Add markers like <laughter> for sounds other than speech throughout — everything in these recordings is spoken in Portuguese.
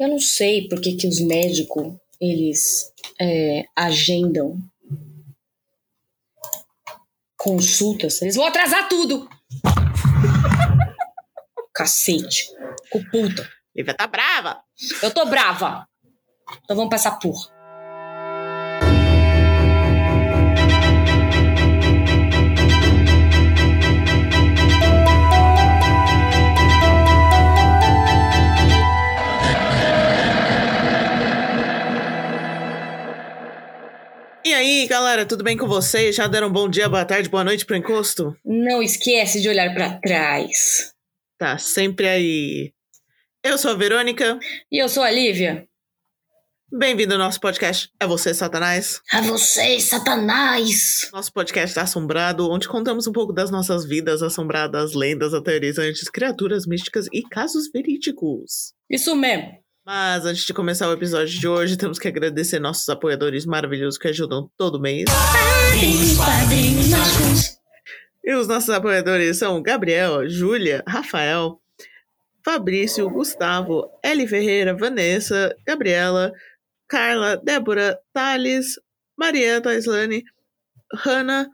Eu não sei por que, que os médicos, eles é, agendam consultas. Eles vão atrasar tudo. <laughs> Cacete. Com puta. Lívia tá brava. Eu tô brava. Então vamos pra essa porra. Galera, tudo bem com vocês? Já deram um bom dia, boa tarde, boa noite pro encosto? Não esquece de olhar pra trás. Tá sempre aí. Eu sou a Verônica. E eu sou a Lívia. Bem-vindo ao nosso podcast É Você, Satanás. A vocês, Satanás! Nosso podcast tá assombrado, onde contamos um pouco das nossas vidas assombradas, lendas aterrorizantes, criaturas místicas e casos verídicos. Isso mesmo. Mas antes de começar o episódio de hoje, temos que agradecer nossos apoiadores maravilhosos que ajudam todo mês. E os nossos apoiadores são Gabriel, Júlia, Rafael, Fabrício, Gustavo, Eli Ferreira, Vanessa, Gabriela, Carla, Débora, Thales, Maria Taislane, Hanna,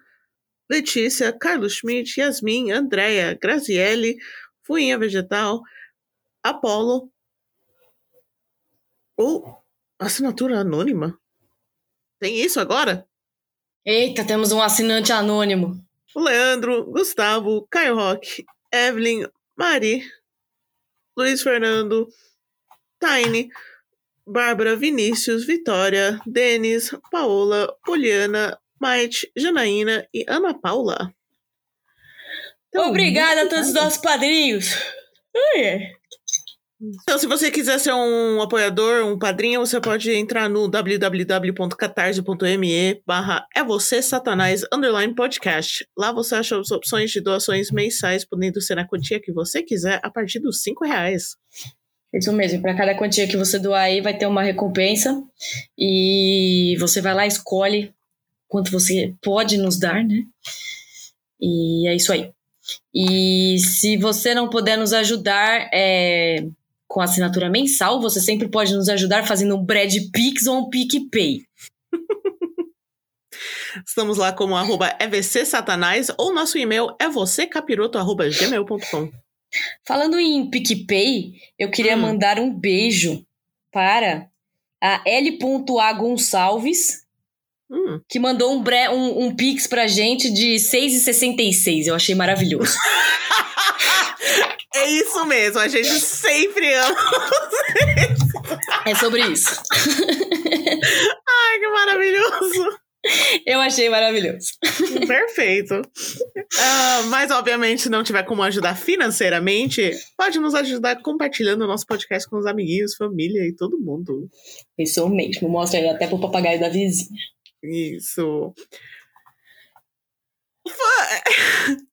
Letícia, Carlos Schmidt, Yasmin, Andréia, Graziele, Fuinha Vegetal, Apolo, ou assinatura anônima? Tem isso agora? Eita, temos um assinante anônimo. O Leandro, Gustavo, Caio Roque, Evelyn, Mari, Luiz Fernando, Tiny, Bárbara, Vinícius, Vitória, Denis, Paola, Poliana, Maite, Janaína e Ana Paula. Então, Obrigada a todos os nossos padrinhos. Ai, ai. Então, se você quiser ser um apoiador, um padrinho, você pode entrar no www.catarse.me barra é você satanás underline podcast. Lá você acha as opções de doações mensais, podendo ser na quantia que você quiser, a partir dos cinco reais. Isso mesmo, para cada quantia que você doar aí vai ter uma recompensa e você vai lá escolhe quanto você pode nos dar, né? E é isso aí. E se você não puder nos ajudar é, com assinatura mensal, você sempre pode nos ajudar fazendo um Brad Pix ou um PicPay. <laughs> Estamos lá como arroba EVC Satanás ou nosso e-mail é vocêcapiroto arroba gmail.com. Falando em PicPay, eu queria Hum. mandar um beijo para a L.A. Gonçalves, Hum. que mandou um, bre- um, um pix pra gente de 6,66. Eu achei maravilhoso. <laughs> É isso mesmo, a gente sempre ama. é sobre isso. <laughs> Ai, que maravilhoso. Eu achei maravilhoso. Perfeito. Ah, mas, obviamente, se não tiver como ajudar financeiramente, pode nos ajudar compartilhando o nosso podcast com os amiguinhos, família e todo mundo. Isso mesmo. Mostra até pro papagaio da vizinha. Isso.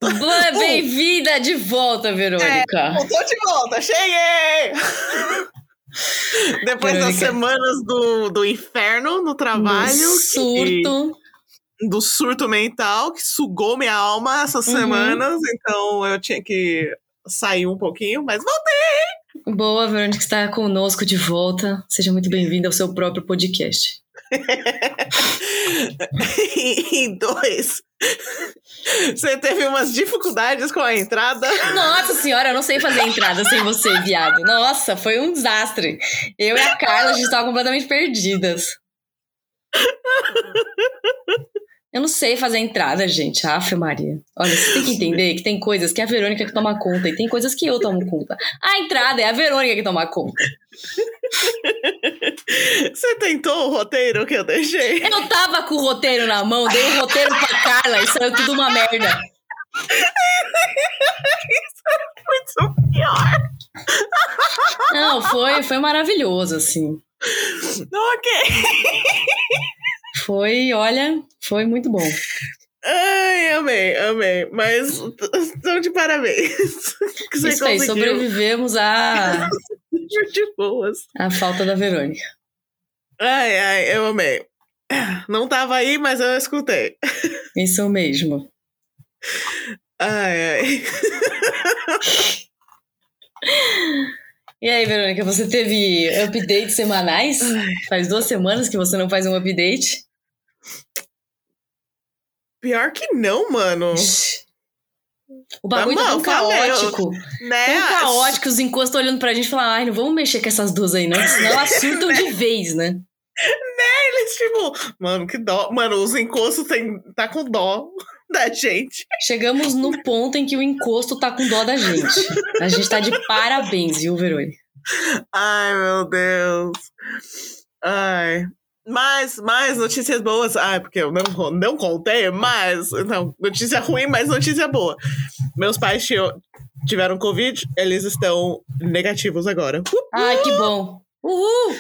Boa, <laughs> Bem-vinda <laughs> de volta, Verônica. Eu tô de volta, cheguei! <laughs> Depois das Verônica. semanas do, do inferno no trabalho, No surto. que- do surto mental, que sugou minha alma essas Uhum. semanas, então eu tinha que sair um pouquinho, mas voltei! Boa, Verônica está conosco de volta. Seja muito bem-vinda ao seu próprio podcast. <laughs> e dois, você teve umas dificuldades com a entrada. Nossa senhora, eu não sei fazer entrada sem você, viado. Nossa, foi um desastre. Eu e a Carla, a gente tava completamente perdidas. Eu não sei fazer entrada, gente. Aff, Maria. Olha, você tem que entender que tem coisas que é a Verônica que toma conta e tem coisas que eu tomo conta. A entrada é a Verônica que toma conta. Você tentou o roteiro que eu deixei? Eu tava com o roteiro na mão, dei o roteiro pra Carla e saiu tudo uma merda. Muito pior. Não, foi, foi maravilhoso, assim. Ok. Foi, olha, foi muito bom. Ai, amei, amei. Mas <laughs> estão de parabéns. <laughs> Que você Isso aí, conseguiu. sobrevivemos à, <laughs> De boas. à falta da Verônica. Ai, ai, eu amei. Não tava aí, mas eu escutei. Isso mesmo. Ai, ai. E aí, Verônica, você teve updates semanais? Faz duas semanas que você não faz um update. Pior que não, mano. O bagulho tá tão caótico. Né? Tão caótico, os encostos olhando pra gente e falando, ai, não vamos mexer com essas duas aí, não, senão elas <laughs> surtam de vez, né? Eles, tipo, mano, que dó. Mano, os encostos tem, tá com dó da gente. Chegamos no ponto em que o encosto tá com dó da gente. A gente tá de parabéns, viu, Verônica? Ai, meu Deus. Ai. Mais, mais notícias boas. Ai, porque eu não, não contei, mas. Não, notícia ruim, mas notícia boa. Meus pais tinham, tiveram Covid, eles estão negativos agora. Ai, que bom. Uhul!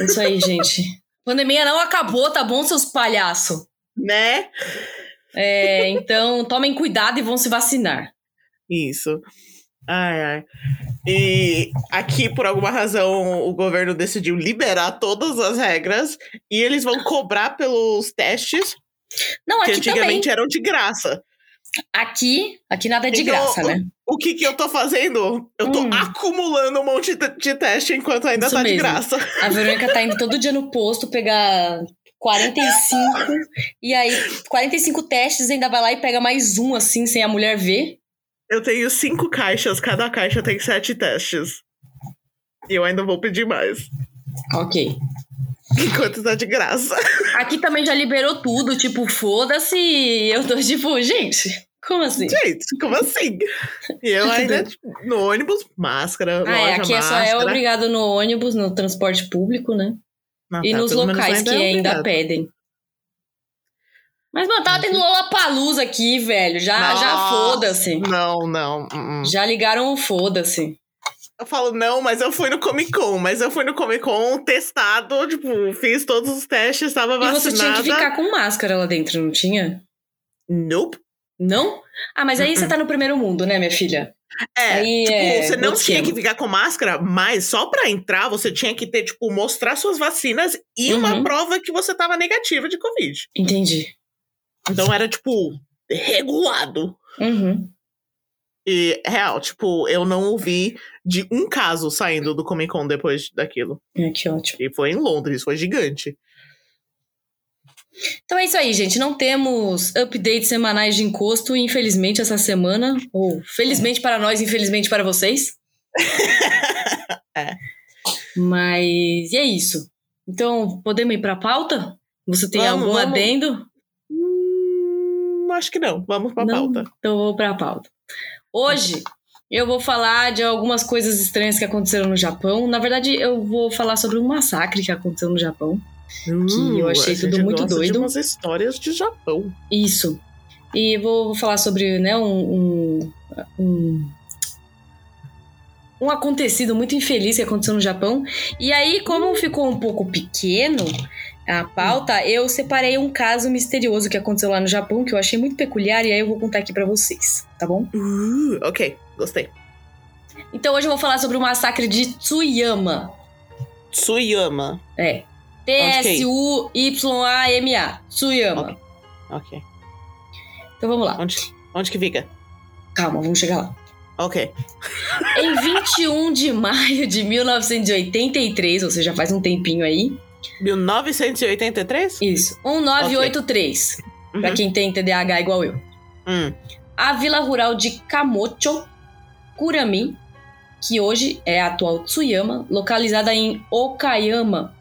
Isso aí, gente. Pandemia não acabou, tá bom, seus palhaços? Né? É, então tomem cuidado e vão se vacinar. Isso. Ai, ai. E aqui, por alguma razão, o governo decidiu liberar todas as regras e eles vão cobrar pelos testes Não, que antigamente também. eram de graça. Aqui, aqui nada é de Então, graça, né? O que que eu tô fazendo? Eu tô Hum. acumulando um monte de, de teste enquanto ainda Isso tá de mesmo. graça. A Verônica tá indo todo dia no posto pegar 45 e aí 45 testes ainda vai lá e pega mais um assim sem a mulher ver. Eu tenho cinco caixas, cada caixa tem sete testes. E eu ainda vou pedir mais. OK. Enquanto tá de graça. Aqui também já liberou tudo, tipo, foda-se. Eu tô tipo, gente, como assim? Gente, como assim? E eu ainda tipo, no ônibus, máscara, Ah, é, loja, aqui é só é máscara. obrigado no ônibus, no transporte público, né? Ah, e tá, nos pelo menos locais que é ainda pedem. Mas, mano, tava tendo Lollapalooza aqui, velho. Já, já Nossa. foda-se. Não, não. uh-uh. Já ligaram o foda-se. Eu falo, não, mas eu fui no Comic Con. Mas eu fui no Comic Con testado, tipo, fiz todos os testes, tava E vacinada. você tinha que ficar com máscara lá dentro, não tinha? Nope. Não? Ah, mas aí você tá no primeiro mundo, né, minha filha? É, Aí tipo, é você não tinha que ficar com máscara, mas só pra entrar você tinha que ter, tipo, mostrar suas vacinas e uma Uhum. prova que você tava negativa de Covid. Entendi. Então era, tipo, regulado. Uhum. E, real, tipo, eu não ouvi de um caso saindo do Comic Con depois daquilo. É, que ótimo. E foi em Londres, foi gigante. Então é isso aí, gente. Não temos updates semanais de encosto, infelizmente, essa semana. Ou felizmente para nós, infelizmente para vocês. <laughs> É. Mas e é isso. Então, podemos ir para a pauta? Você tem Vamos, algum vamos. adendo? Acho que não. Vamos pra Não? pauta. Então vou para a pauta. Hoje eu vou falar de algumas coisas estranhas que aconteceram no Japão. Na verdade, eu vou falar sobre um massacre que aconteceu no Japão. Hum, eu achei a tudo muito doido. De umas histórias de Japão. Isso. E vou vou falar sobre, né, um, um, um, um acontecido muito infeliz que aconteceu no Japão. E aí, como ficou um pouco pequeno a pauta, eu separei um caso misterioso que aconteceu lá no Japão, que eu achei muito peculiar, e aí eu vou contar aqui pra vocês, tá bom? Uh, ok, gostei. Então hoje eu vou falar sobre o massacre de Tsuyama. Tsuyama. É. É T-S-U-Y-A-M-A. Tsuyama. Ok. Ok. Então vamos lá. Onde, onde que fica? Calma, vamos chegar lá. Ok. Em 21 de maio de 1983, ou seja, faz um tempinho aí. 1983? Isso. 1983. Pra Uhum. quem tem TDAH igual eu. Hum. A vila rural de Kamocho, Kurami, que hoje é a atual Tsuyama, localizada em Okayama.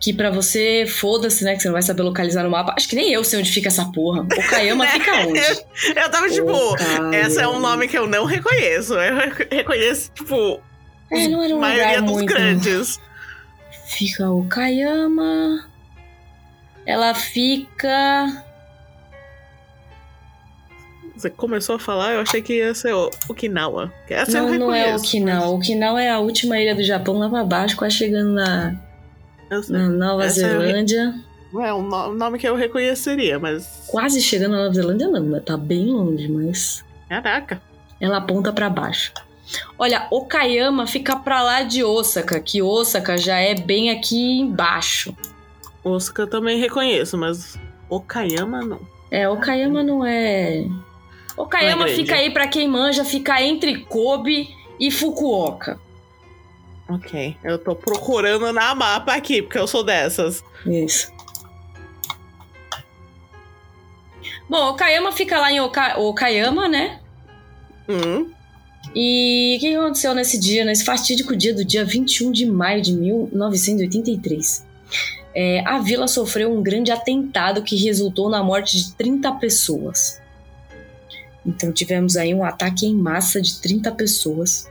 Que pra você, foda-se, né? Que você não vai saber localizar no mapa. Acho que nem eu sei onde fica essa porra. Okayama fica <laughs> onde? Eu tava tipo, Okayama. essa é um nome que eu não reconheço. Eu re- reconheço, tipo, É, não era a um maioria lugar dos muito... grandes. Fica Okayama. Ela fica. Você começou a falar, eu achei que ia ser o Okinawa. Essa eu não, não é. Okinawa. Okinawa é a última ilha do Japão lá pra baixo, quase chegando na, na Nova Essa re- Zelândia. Não é um no- nome que eu reconheceria, mas. Quase chegando na Nova Zelândia, não, tá bem longe, mas Caraca. ela aponta pra baixo. Olha, Okayama fica pra lá de Osaka, que Osaka já é bem aqui embaixo. Osaka eu também reconheço, mas Okayama não. É, Okayama não é. Okayama Não é fica aí pra quem manja, fica entre Kobe e Fukuoka. Ok, eu tô procurando na mapa aqui, porque eu sou dessas. Isso. Bom, Okayama fica lá em Oka Okayama, né? Hum. E o que aconteceu nesse dia, nesse fatídico dia do dia 21 de maio de 1983? É, a vila sofreu um grande atentado que resultou na morte de 30 pessoas. Então tivemos aí um ataque em massa de 30 pessoas.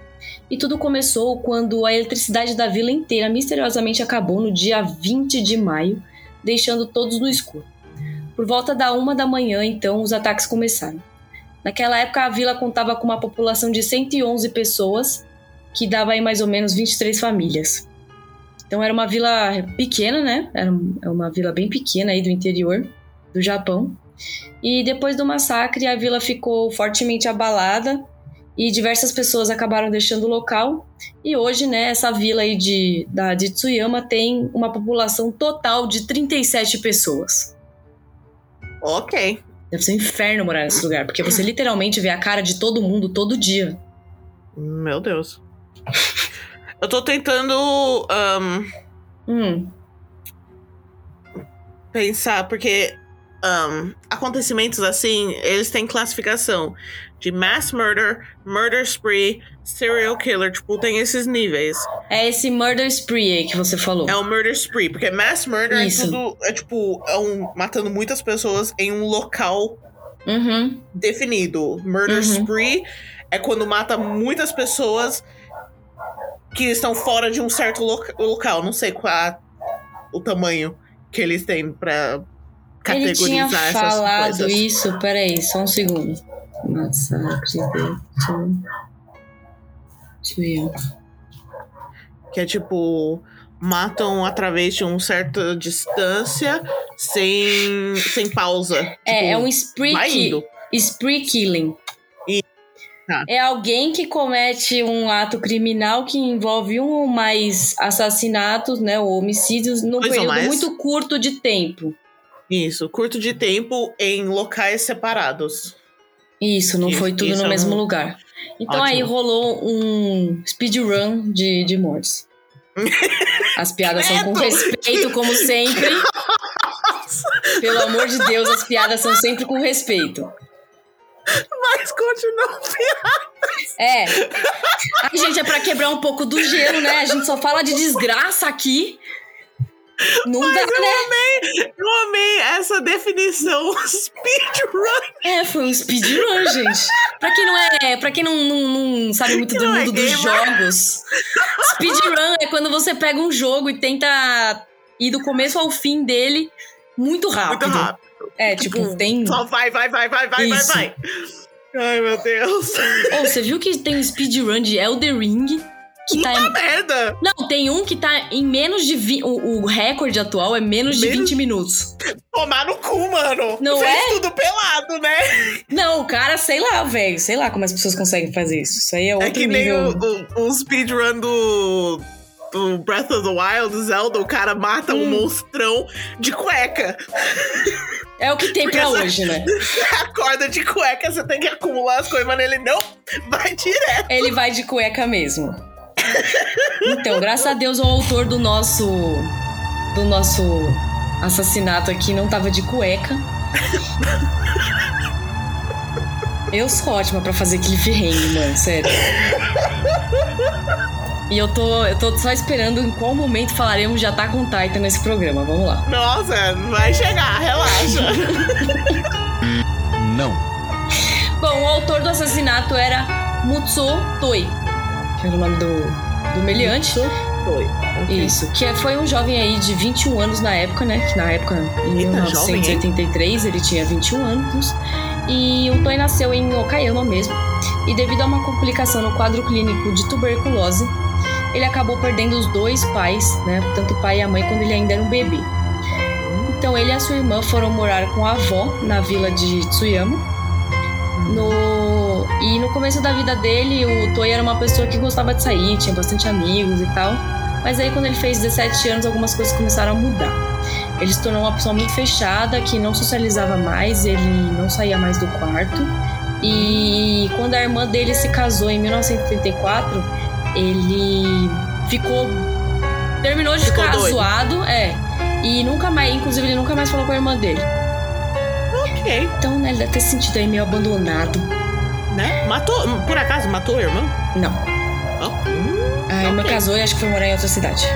E tudo começou quando a eletricidade da vila inteira misteriosamente acabou no dia 20 de maio, deixando todos no escuro. Por volta da uma da manhã, então, os ataques começaram. Naquela época, a vila contava com uma população de 111 pessoas, que dava aí mais ou menos 23 famílias. Então era uma vila pequena, né? Era é uma vila bem pequena aí do interior do Japão. E depois do massacre, a vila ficou fortemente abalada e diversas pessoas acabaram deixando o local. E hoje, né, essa vila aí de, da, de Tsuyama tem uma população total de 37 pessoas. Ok. Deve ser um inferno morar nesse lugar, porque você literalmente vê a cara de todo mundo todo dia. Meu Deus. Eu tô tentando um, Hum, pensar, porque um, acontecimentos assim, eles têm classificação de mass murder, murder spree, serial killer, tipo, tem esses níveis. é esse murder spree aí que você falou. É o murder spree, porque mass murder Isso. é tudo, é tipo, é um, matando muitas pessoas em um local Uhum. definido. Murder Uhum. spree é quando mata muitas pessoas que estão fora de um certo loca- local. Não sei qual é o tamanho que eles têm pra Ele categorizar tinha essas falado coisas. isso, peraí, só um segundo. Massacre de Tsu- Tsuyama. Que é tipo. Matam através de uma certa distância sem, sem pausa. É, Tipo, é um spree, vai ki- indo. spree killing. E- tá. É alguém que comete um ato criminal que envolve um ou mais assassinatos, né, ou homicídios num Dois período mais. muito curto de tempo. Isso, curto de tempo em locais separados. Isso, não Isso- foi tudo no mesmo um- lugar. Então Ótimo. aí rolou um speedrun de, de mortes. <laughs> As piadas são com respeito, como sempre. Pelo amor de Deus, as piadas são sempre com respeito. Mas continua. É. Ai, gente, é pra quebrar um pouco do gelo, né? A gente só fala de desgraça aqui. Não dá, Eu né? amei, eu amei essa definição <laughs> speedrun. É, foi um speedrun, gente. Pra quem não é. Pra quem não, não, não sabe muito do Não é mundo dos jogos, speedrun é quando você pega um jogo e tenta ir do começo ao fim dele muito rápido. Muito rápido. É, tipo, tem. Só vai, vai, vai, vai, vai, vai, vai. Ai, meu Deus. Ô, você viu que tem um speedrun de Elder Ring? Que tá Puta em... merda. Não, tem um que tá em menos de. Vi... O, o recorde atual é menos de Menos- 20 minutos. Tomar no cu, mano. Não Fez é? tudo pelado, né? Não, o cara, sei lá, velho. Sei lá como as pessoas conseguem fazer isso. Isso aí é outro É que nem nível. o, o, o speedrun do, do Breath of the Wild, Zelda, o cara mata um Hum. monstrão de cueca. É o que tem Porque pra hoje, né? <laughs> Você acorda de cueca, você tem que acumular as coisas, mas ele não vai direto. Ele vai de cueca mesmo. Então, graças a Deus, o autor do nosso. do nosso assassinato aqui não tava de cueca. Eu sou ótima pra fazer cliffhanger, mano, sério. E eu tô, eu tô só esperando em qual momento falaremos de Attack on Titan nesse programa. Vamos lá. Nossa, vai chegar, relaxa. Não. Bom, o autor do assassinato era Mutsuo Toi, que era o nome do, do meliante. Foi. Isso, que é- foi um jovem aí de 21 anos na época, né? Que na época, em Eita, 1983, ele tinha 21 anos. E o Toi nasceu em Okayama mesmo. E devido a uma complicação no quadro clínico de tuberculose, ele acabou perdendo os dois pais, né? Tanto o pai e a mãe, quando ele ainda era um bebê. Então ele e a sua irmã foram morar com a avó na vila de Tsuyama. No... E no começo da vida dele, o Toi era uma pessoa que gostava de sair, tinha bastante amigos e tal. Mas aí, quando ele fez 17 anos, algumas coisas começaram a mudar. Ele se tornou uma pessoa muito fechada, que não socializava mais, ele não saía mais do quarto. E quando a irmã dele se casou em 1934, ele ficou. Terminou de Ficou ficar doido. zoado, é. E nunca mais, inclusive, ele nunca mais falou com a irmã dele. Ok. Então, né, ele deve ter se sentido aí meio abandonado. Né? Matou. Por acaso matou o irmão? Não. Oh. Hum, A irmã ok. casou e acho que foi morar em outra cidade.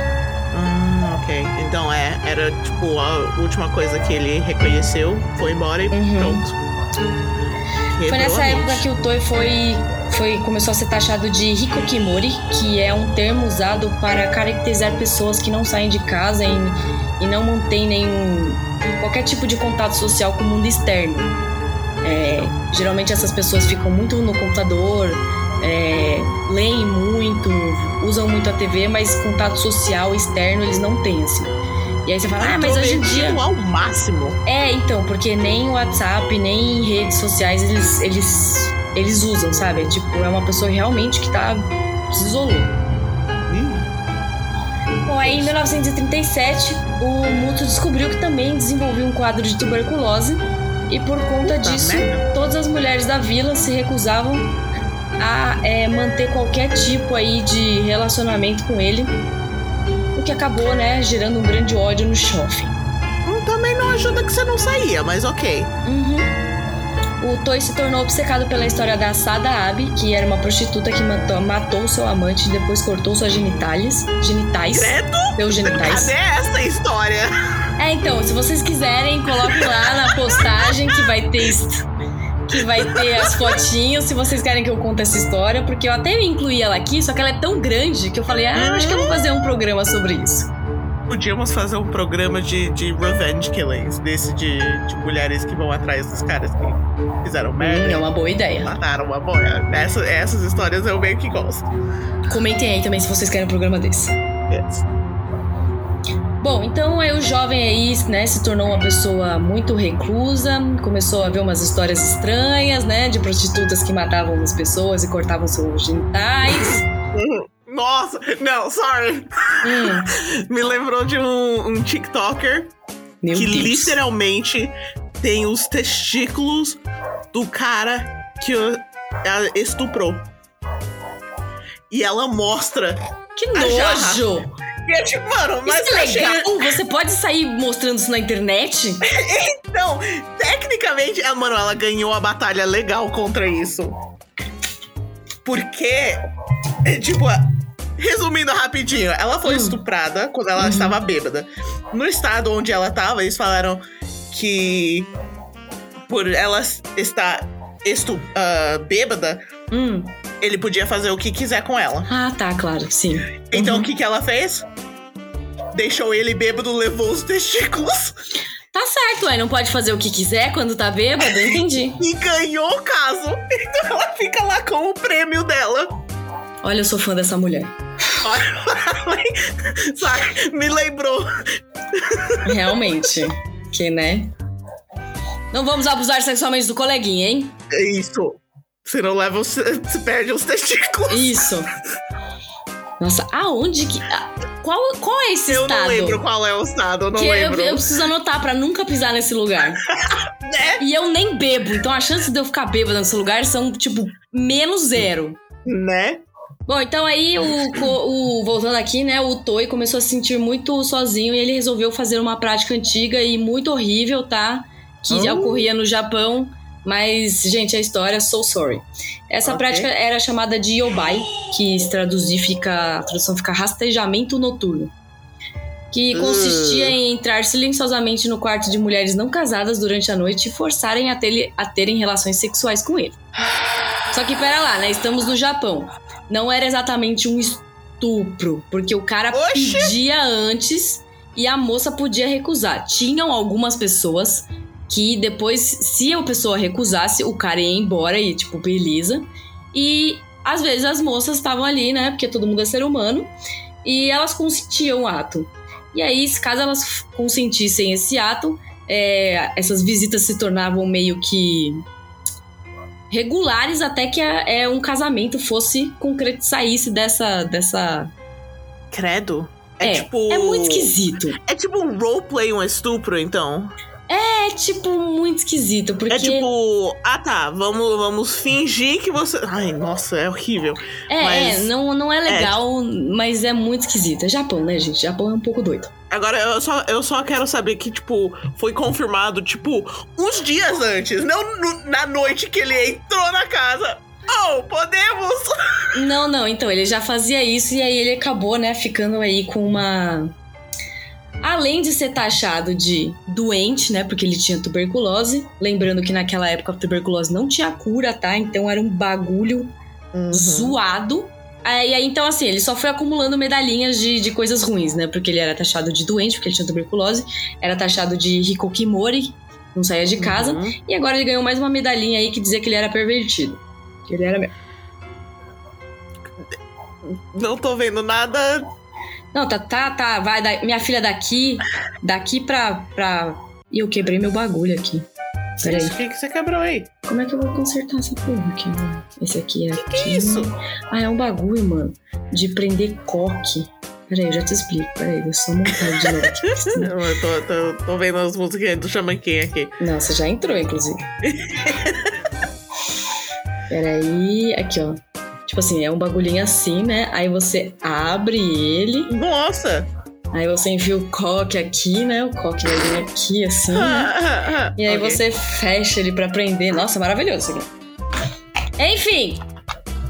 Ah, ok. Então é, era tipo a última coisa que ele reconheceu, foi embora e Uhum. pronto. Foi nessa época que o Toy foi, foi começou a ser taxado de hikokimori, que é um termo usado para caracterizar pessoas que não saem de casa e, e não mantêm nenhum qualquer tipo de contato social com o mundo externo. É, geralmente essas pessoas ficam muito no computador, é, leem muito, usam muito a TV, mas contato social externo eles não têm assim. E aí você fala, ah, mas hoje em dia ao máximo. é, então, porque nem WhatsApp, nem redes sociais eles, eles, eles usam, sabe? É tipo, é uma pessoa realmente que tá. se isolou. Ih, Bom, aí em 1937, o Muto descobriu que também desenvolvia um quadro de tuberculose e por conta Puta disso, merda. todas as mulheres da vila se recusavam a é, manter qualquer tipo aí de relacionamento com ele, o que acabou, né, gerando um grande ódio no shopping. hum, Também não ajuda que você não saía, mas ok. Uhum. O Toy se tornou obcecado pela história da Sada Abe, que era uma prostituta que matou, matou seu amante e depois cortou suas genitálias. Genitais. Credo? Seus genitais. Cadê essa história? É, então, se vocês quiserem, coloquem lá na postagem que vai ter. Que vai ter as fotinhos, se vocês querem que eu conte essa história, porque eu até incluí ela aqui, só que ela é tão grande que eu falei, ah, acho que eu vou fazer um programa sobre isso. Podíamos fazer um programa de, de revenge killings, desse de, de mulheres que vão atrás dos caras que fizeram Hum, merda. é uma boa ideia. Mataram uma boia. Essa, essas histórias eu meio que gosto. Comentem aí também se vocês querem um programa desse. Yes. Bom, então aí o jovem aí, né, se tornou uma pessoa muito reclusa, começou a ver umas histórias estranhas, né, de prostitutas que matavam as pessoas e cortavam seus genitais. <laughs> Nossa, não, sorry. Hum, Me lembrou de um, um TikToker meu que Deus. literalmente tem os testículos do cara que estuprou. E ela mostra. Que a jarra. E é tipo, mano, mas Isso é eu achei- legal? Você pode sair mostrando isso na internet? <laughs> Então, tecnicamente, ela, mano, ela ganhou a batalha legal contra isso. Porque, tipo, resumindo rapidinho, ela foi Hum. estuprada quando ela Uhum. estava bêbada. No estado onde ela estava, eles falaram que por ela estar estu ah, bêbada, Hum. Ele podia fazer o que quiser com ela. Ah, tá, claro, sim. Então Uhum. o que, que ela fez? Deixou ele bêbado, levou os testículos Tá certo, ué, não pode fazer o que quiser quando tá bêbado, entendi. <laughs> e ganhou o caso. Então ela fica lá com o prêmio dela. Olha, eu sou fã dessa mulher. <laughs> Sabe? Me lembrou. Realmente. que, né? Não vamos abusar sexualmente do coleguinha, hein? É isso. Se não leva, os- se perde os testículos. Isso. Nossa, aonde que. Qual, qual é esse Eu estado? não lembro qual é o estado, eu não que eu, lembro. eu preciso anotar pra nunca pisar nesse lugar. <laughs> Né? E eu nem bebo, então a chance de eu ficar bêbada nesse lugar são, tipo, menos zero. Né? Bom, então aí o, o- voltando aqui, né, o Toy começou a se sentir muito sozinho e ele resolveu fazer uma prática antiga e muito horrível, tá? Que Oh. ocorria no Japão, mas gente, a história so sorry. Essa Ok. prática era chamada de yobai, que se traduzir fica, a tradução fica rastejamento noturno. Que Uh. consistia em entrar silenciosamente no quarto de mulheres não casadas durante a noite e forçarem a, ter- a terem relações sexuais com ele. Só que pera lá, né? Estamos no Japão. Não era exatamente um estupro, porque o cara Oxi! pedia antes e a moça podia recusar. Tinham algumas pessoas que depois, se a pessoa recusasse, o cara ia embora e, tipo, beleza. E às vezes as moças estavam ali, né? Porque todo mundo é ser humano. E elas consentiam o ato. E aí, se caso elas consentissem esse ato, é, essas visitas se tornavam meio que regulares até que a- é, um casamento fosse concreto saísse dessa dessa Credo. É, é tipo. é muito esquisito É tipo um roleplay, um estupro, então. É, tipo, muito esquisito, porque... É tipo, ah tá, vamos, vamos fingir que você. Ai, nossa, é horrível. É, mas- é, não, não é legal, mas é muito esquisito. É Japão, né, gente? Japão é um pouco doido. Agora, eu só, eu só quero saber que, tipo, foi confirmado, tipo, uns dias antes, não no- na noite que ele entrou na casa. Oh, podemos! <laughs> Não, não, então, ele já fazia isso e aí ele acabou, né, ficando aí com uma. Além de ser taxado de doente, né, porque ele tinha tuberculose, lembrando que naquela época a tuberculose não tinha cura, tá? Então era um bagulho Uhum. zoado. Aí, aí, então, assim, ele só foi acumulando medalhinhas de, de coisas ruins, né? Porque ele era taxado de doente, porque ele tinha tuberculose, era taxado de hikokimori, não saía de casa, Uhum. e agora ele ganhou mais uma medalhinha aí que dizia que ele era pervertido. Que ele era mesmo. Não tô vendo nada. Não, tá, tá, tá. Vai, da- minha filha daqui, daqui pra, pra. Ih, eu quebrei meu bagulho aqui. Peraí. O que, que você quebrou aí? Como é que eu vou consertar essa porra aqui, mano? Esse aqui é Que aqui. que é isso? Ah, é um bagulho, mano. De prender coque. Peraí, eu já te explico. Peraí, deixa eu só montar de novo aqui. senão- <laughs> Eu tô, tô, tô vendo as músicas do Chamanquim aqui. Não, você já entrou, inclusive. <laughs> Peraí, aqui, ó. Tipo assim, é um bagulhinho assim, né? Aí você abre ele, Nossa! aí você enfia o coque aqui, né? O coque vai vir aqui, assim, né? <laughs> E aí Ok. você fecha ele pra prender. Nossa, maravilhoso isso aqui. Enfim,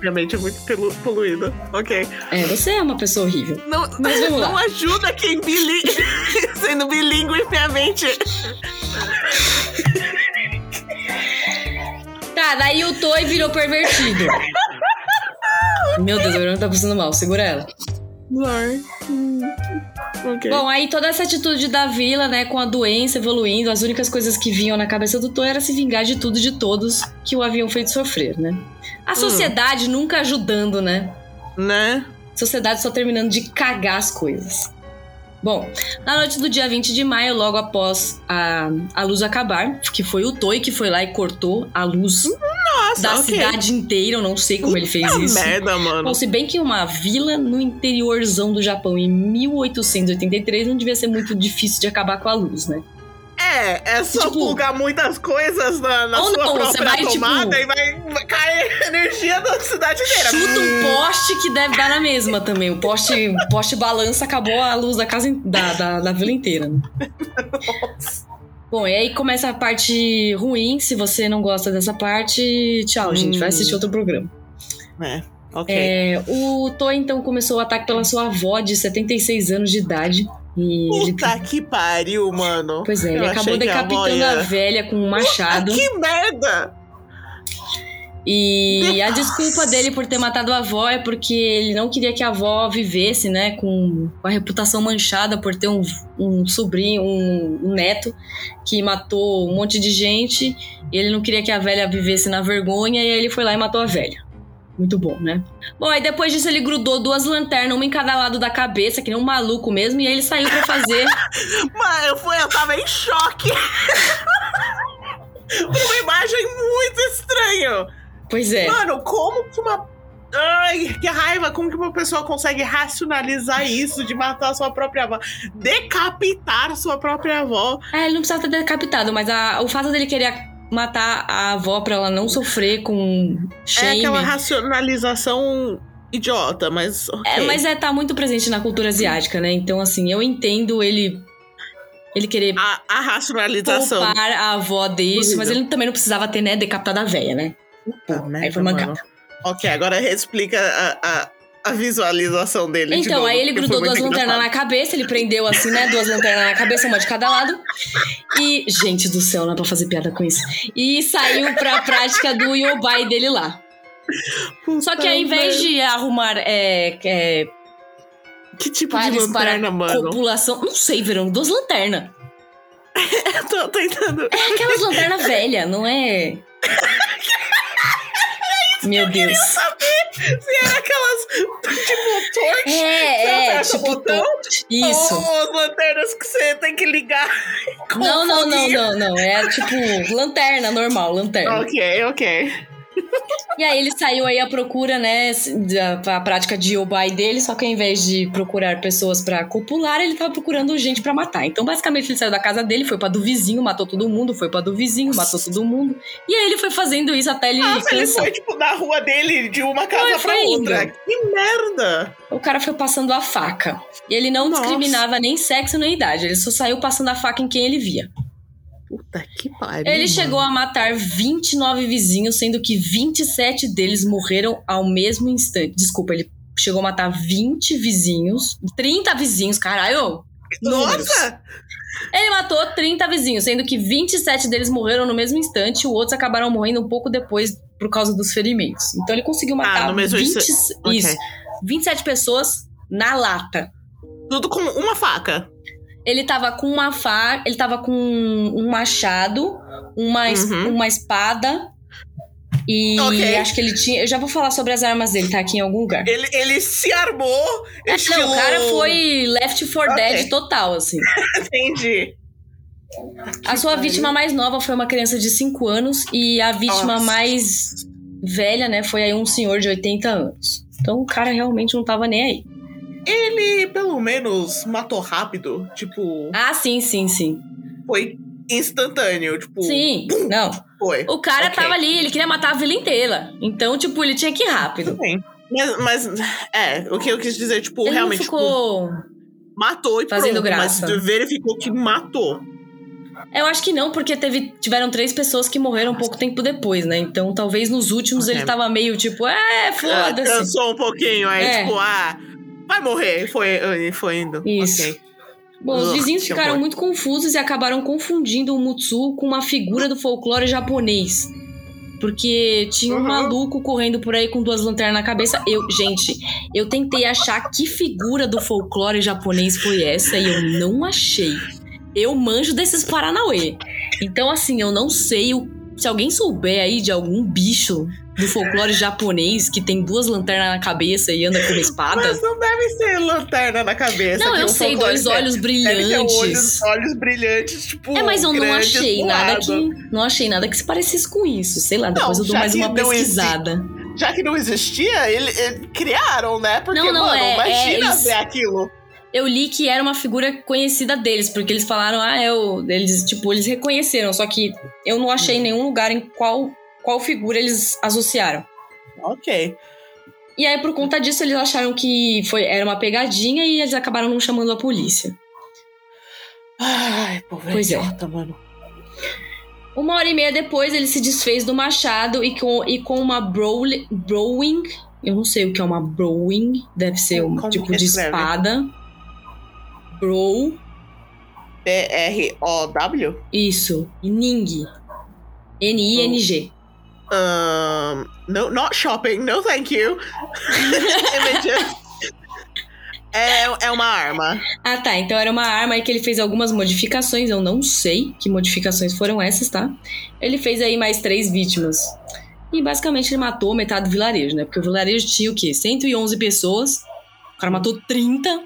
Minha mente é muito pelu- poluída. Ok. é, você é uma pessoa horrível. Não, Mas vamos lá. não ajuda quem bili... <laughs> sendo bilíngue minha mente. Tá, daí o Toy virou pervertido. <laughs> Meu Deus, a Verônica tá passando mal. Segura ela. Sorry. Hum, Ok. Bom, aí toda essa atitude da vila, né, com a doença evoluindo, as únicas coisas que vinham na cabeça do Toy era se vingar de tudo e de todos que o haviam feito sofrer, né? A sociedade nunca ajudando, né? né? Sociedade só terminando de cagar as coisas. Bom, na noite do dia 20 de maio, logo após a, a luz acabar, que foi o Toy que foi lá e cortou a luz Nossa, da ok. cidade inteira, eu não sei como ele fez isso. merda, mano. Bom, se bem que uma vila no interiorzão do Japão em 1883 não devia ser muito difícil de acabar com a luz, né? É, é só Tipo- plugar muitas coisas na, na sua não, você própria vai, tipo- tomada e vai, cair energia da cidade inteira. Chuta um poste que deve dar na mesma também. O poste, o poste balança, acabou a luz da casa da, da, da vila inteira. né? <laughs> Bom, e aí começa a parte ruim. Se você não gosta dessa parte, tchau, gente. Vai Hum. assistir outro programa. É, ok. É, o Toy, então, começou o ataque pela sua avó de 76 anos de idade. E ele, Puta que pariu, mano. pois é, Eu ele acabou a decapitando a ia- velha com um machado. Que merda! E a desculpa dele por ter matado a avó é porque ele não queria que a avó vivesse, né, com, a reputação manchada por ter um, um sobrinho, um, um neto que matou um monte de gente. Ele não queria que a velha vivesse na vergonha, e aí ele foi lá e matou a velha. Muito bom, né? Bom, aí depois disso ele grudou duas lanternas, uma em cada lado da cabeça, que nem um maluco mesmo, e aí ele saiu pra fazer. <laughs> Mano, eu, fui, eu tava em choque. <laughs> uma imagem muito estranha. Pois é. Mano, como que uma. Ai, que raiva! Como que uma pessoa consegue racionalizar isso de matar sua própria avó? Decapitar sua própria avó. É, ele não precisava ter decapitado, mas a- o fato dele querer matar a avó pra ela não sofrer com É shame. aquela racionalização idiota, mas. ok. É, mas é, tá muito presente na cultura asiática, né? Então, assim, eu entendo ele. Ele querer A, a racionalização. poupar a avó disso, mas ele também não precisava ter, né, decapitado a véia, né? Puta merda, aí foi mancada. Ok, agora explica a, a, a visualização dele. de Então, novo, aí ele grudou duas lanternas na cabeça, ele prendeu assim, né? Duas lanternas na cabeça, uma de cada lado. E, gente do céu, não é pra fazer piada com isso. E saiu pra prática do yobai dele lá. Só que ao invés de arrumar é, é, Que tipo de lanterna, mano? população. Não sei, Verão, duas lanternas. <laughs> Eu tô tentando. É aquelas lanternas velhas, não é? <laughs> Meu Deus. saber se era aquelas. Tipo, torch. É, é, tipo, botão? Isso. Ou as lanternas que você tem que ligar. <laughs> Não, não, não, não, não. É tipo lanterna normal, lanterna. Ok, ok. E aí ele saiu aí à procura, né, da a prática de Obai dele, só que ao invés de procurar pessoas para copular, ele tava procurando gente para matar. Então, basicamente, ele saiu da casa dele, foi pra do vizinho, matou todo mundo, foi pra do vizinho, matou todo mundo. E aí ele foi fazendo isso até ele Nossa, ele foi, tipo, na rua dele, de uma casa foi outra. indo. Que merda! O cara foi passando a faca. E ele não Nossa. discriminava nem sexo nem idade, ele só saiu passando a faca em quem ele via. Puta que pariu. Ele mano. chegou a matar 29 vizinhos, sendo que 27 deles morreram ao mesmo instante. Desculpa, ele chegou a matar 20 vizinhos. 30 vizinhos, caralho! Nossa! Ele matou 30 vizinhos, sendo que 27 deles morreram no mesmo instante, e os outros acabaram morrendo um pouco depois por causa dos ferimentos. Então ele conseguiu matar Ah, no mesmo 20, instante. Ok. isso, 27 pessoas na lata. Tudo com uma faca. Ele tava com uma faca, ele tava com um machado, uma, es- Uhum. uma espada e Ok. acho que ele tinha. Eu já vou falar sobre as armas dele, tá aqui em algum lugar. Ele, ele se armou. É, estilo... Não, o cara foi Left 4 Ok. Dead total, assim. <laughs> Entendi. A sua vítima mais nova foi uma criança de 5 anos e a vítima Nossa. mais velha, né, foi aí um senhor de 80 anos. Então o cara realmente não tava nem aí. Ele, pelo menos, matou rápido. Tipo, Ah, sim, sim, sim. foi instantâneo. Tipo, Sim, não. foi. O cara Ok. tava ali, ele queria matar a vila inteira. Então, tipo, ele tinha que ir rápido. Bem. Mas, mas, é, o que eu quis dizer, tipo, Ele realmente, não ficou. tipo, matou e fazendo pronto. graça. Mas verificou que matou. Eu acho que não, porque teve, tiveram três pessoas que morreram um pouco tempo depois, né? Então talvez nos últimos Ok. ele tava meio tipo, é, Ah, foda-se. cansou um pouquinho, aí, É. tipo, ah, vai morrer. Foi, foi indo. Isso. Ok. Bom, os vizinhos que ficaram muito confusos e acabaram confundindo o Mutsu com uma figura do folclore japonês. Porque tinha um Uhum. maluco correndo por aí com duas lanternas na cabeça. Eu, gente, eu tentei achar que figura do folclore japonês foi essa e eu não achei. Eu manjo desses Paranauê. Então, assim, eu não sei o- se alguém souber aí de algum bicho do folclore japonês que tem duas lanternas na cabeça e anda com uma espada. Mas não deve ser lanterna na cabeça. Não, eu o sei, dois olhos Deve ter brilhantes. olhos, olhos brilhantes, tipo. É, mas eu não achei nada lado. que. Não achei nada que se parecesse com isso. Sei lá, depois Não, eu dou mais uma pesquisada. Já que não existia, ele, ele- criaram, né? Porque, Não, não, mano, é- imagina é, ver aquilo. Eu li que era uma figura conhecida deles, porque eles falaram, ah, eu. Eles, tipo, eles reconheceram, só que eu não achei nenhum lugar em qual, qual figura eles associaram. Ok. E aí, por conta disso, eles acharam que foi, era uma pegadinha e eles acabaram não chamando a polícia. Ai, povo Pois é. idiota, mano. Uma hora e meia depois, ele se desfez do machado e com, e com uma browing. Eu não sei o que é uma browing. Deve ser um Como tipo de espada. Brow. B-R-O-W? Isso. Ning. N-I-N-G. Um, no, not shopping, no thank you. <laughs> Images. É, é uma arma. Ah, tá. Então era uma arma aí que ele fez algumas modificações. Eu não sei que modificações foram essas, tá? Ele fez aí mais três vítimas. E basicamente ele matou metade do vilarejo, né? Porque o vilarejo tinha o quê? 111 pessoas. O cara matou 30.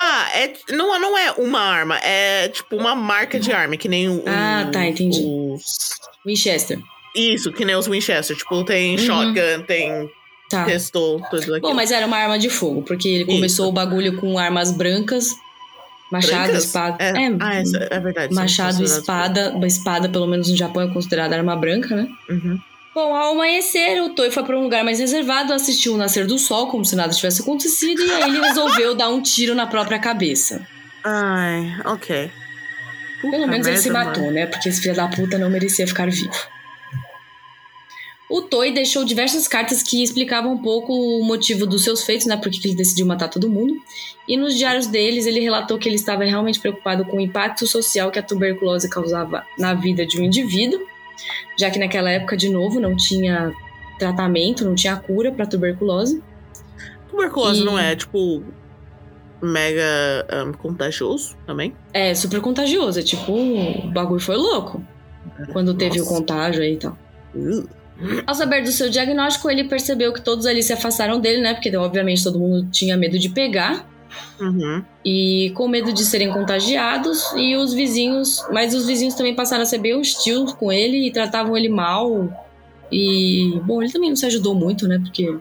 Ah, é, não, não é uma arma, é tipo uma marca de arma, que nem o. Ah, tá, entendi. Os, Winchester. Isso, que nem os Winchester. Tipo, tem Uhum. shotgun, tem Tá. pistol, tudo aquilo. Bom, mas era uma arma de fogo, porque ele Isso. começou o bagulho com armas brancas, machado, Brancas? espada. É, É, ah, essa, é verdade. machado, consideradas- espada. Uma espada, pelo menos no Japão, é considerada arma branca, né? Uhum. Bom, ao amanhecer, o Toy foi para um lugar mais reservado, assistiu o nascer do sol, como se nada tivesse acontecido, e aí ele resolveu dar um tiro na própria cabeça. Ai, ok. Pelo Puta menos ele se matou, mano. né? Porque esse filho da puta não merecia ficar vivo. O Toy deixou diversas cartas que explicavam um pouco o motivo dos seus feitos, né? Porque ele decidiu matar todo mundo. E nos diários deles, ele relatou que ele estava realmente preocupado com o impacto social que a tuberculose causava na vida de um indivíduo, já que naquela época, de novo, não tinha tratamento, não tinha cura para tuberculose. Tuberculose E- não é, tipo, mega um, contagioso também? É super contagioso, é tipo, o bagulho foi louco quando teve o Nossa. contágio aí e tal. Uh. Ao saber do seu diagnóstico, ele percebeu que todos ali se afastaram dele, né? Porque obviamente todo mundo tinha medo de pegar Uhum. e com medo de serem contagiados. E os vizinhos, mas os vizinhos também passaram a ser bem hostis com ele e tratavam ele mal E, bom, ele também não se ajudou muito, né? Porque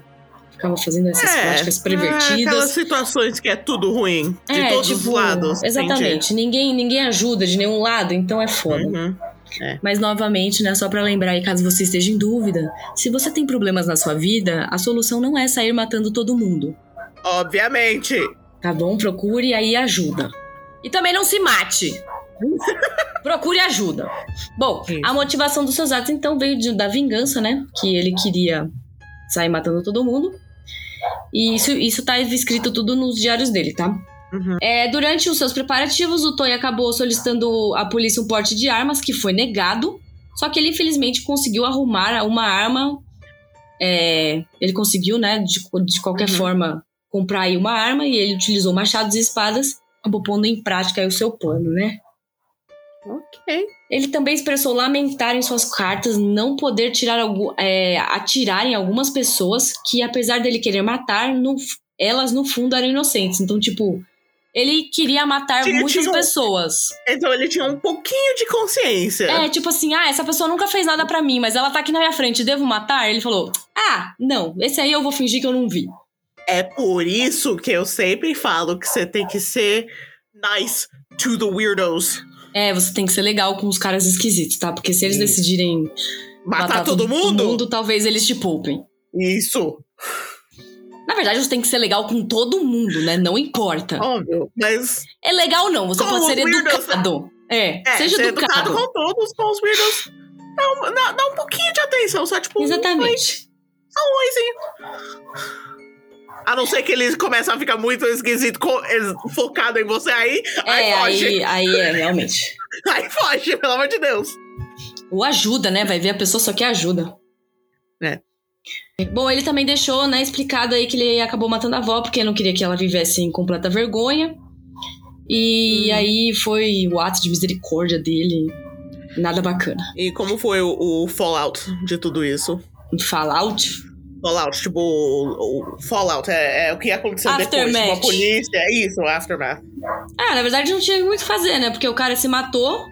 ficava fazendo essas É, práticas É, pervertidas. aquelas situações que é tudo ruim. De É, todos os tipo, lados. Exatamente. Ninguém, ninguém ajuda de nenhum lado, então é foda. entendi. Uhum. Mas novamente, né, só pra lembrar aí, caso você esteja em dúvida, se você tem problemas na sua vida, a solução não é sair matando todo mundo, Obviamente. tá bom? Procure aí ajuda. E também não se mate. <laughs> Procure ajuda. Bom, Isso. a motivação dos seus atos então veio de- da vingança, né? Que ele queria sair matando todo mundo. E isso, isso tá escrito tudo nos diários dele, tá? Uhum. É, durante os seus preparativos, o Toy acabou solicitando à polícia um porte de armas, que foi negado. Só que ele, infelizmente, conseguiu arrumar uma arma. é, ele conseguiu, né, de, de qualquer Uhum. forma, comprar aí uma arma. E ele utilizou machados e espadas, acabou pondo em prática aí o seu plano, né? Ok. Ele também expressou lamentar em suas cartas não poder tirar algu- é, atirar em algumas pessoas que, apesar dele querer matar, no- elas no fundo eram inocentes. Então, tipo, ele queria matar muitas tinha pessoas. Então ele tinha um pouquinho de consciência. É, tipo assim, ah, essa pessoa nunca fez nada pra mim, mas ela tá aqui na minha frente, devo matar? Ele falou, ah, não, esse aí eu vou fingir que eu não vi. É por isso que eu sempre falo que você tem que ser nice to the weirdos. É, você tem que ser legal com os caras esquisitos, tá? Porque se eles decidirem Matar, todo mundo? talvez eles te poupem. Isso. Na verdade, você tem que ser legal com todo mundo, né? Não importa. Óbvio. Mas É legal não, você pode ser educado. É, é, seja educado. educado com todos, com os weirdos. Dá um, dá- dá um pouquinho de atenção, só tipo. um Exatamente. Só um oizinho. A não ser que eles começam a ficar muito esquisito, focado em você aí. Aí É, foge. aí, aí é, realmente. <laughs> Aí foge, pelo amor de Deus. Ou ajuda, né? Vai ver a pessoa só quer ajuda. É. Bom, ele também deixou, né, explicado aí que ele acabou matando a avó porque não queria que ela vivesse em completa vergonha. E Hum. aí foi o ato de misericórdia dele. Nada bacana. E como foi o, o fallout de tudo isso? Fallout. Fallout, tipo, o, o Fallout é, é o que aconteceu depois. Aftermath. Tipo, a polícia, é isso, o Aftermath. Ah, na verdade não tinha muito o que fazer, né? Porque o cara se matou.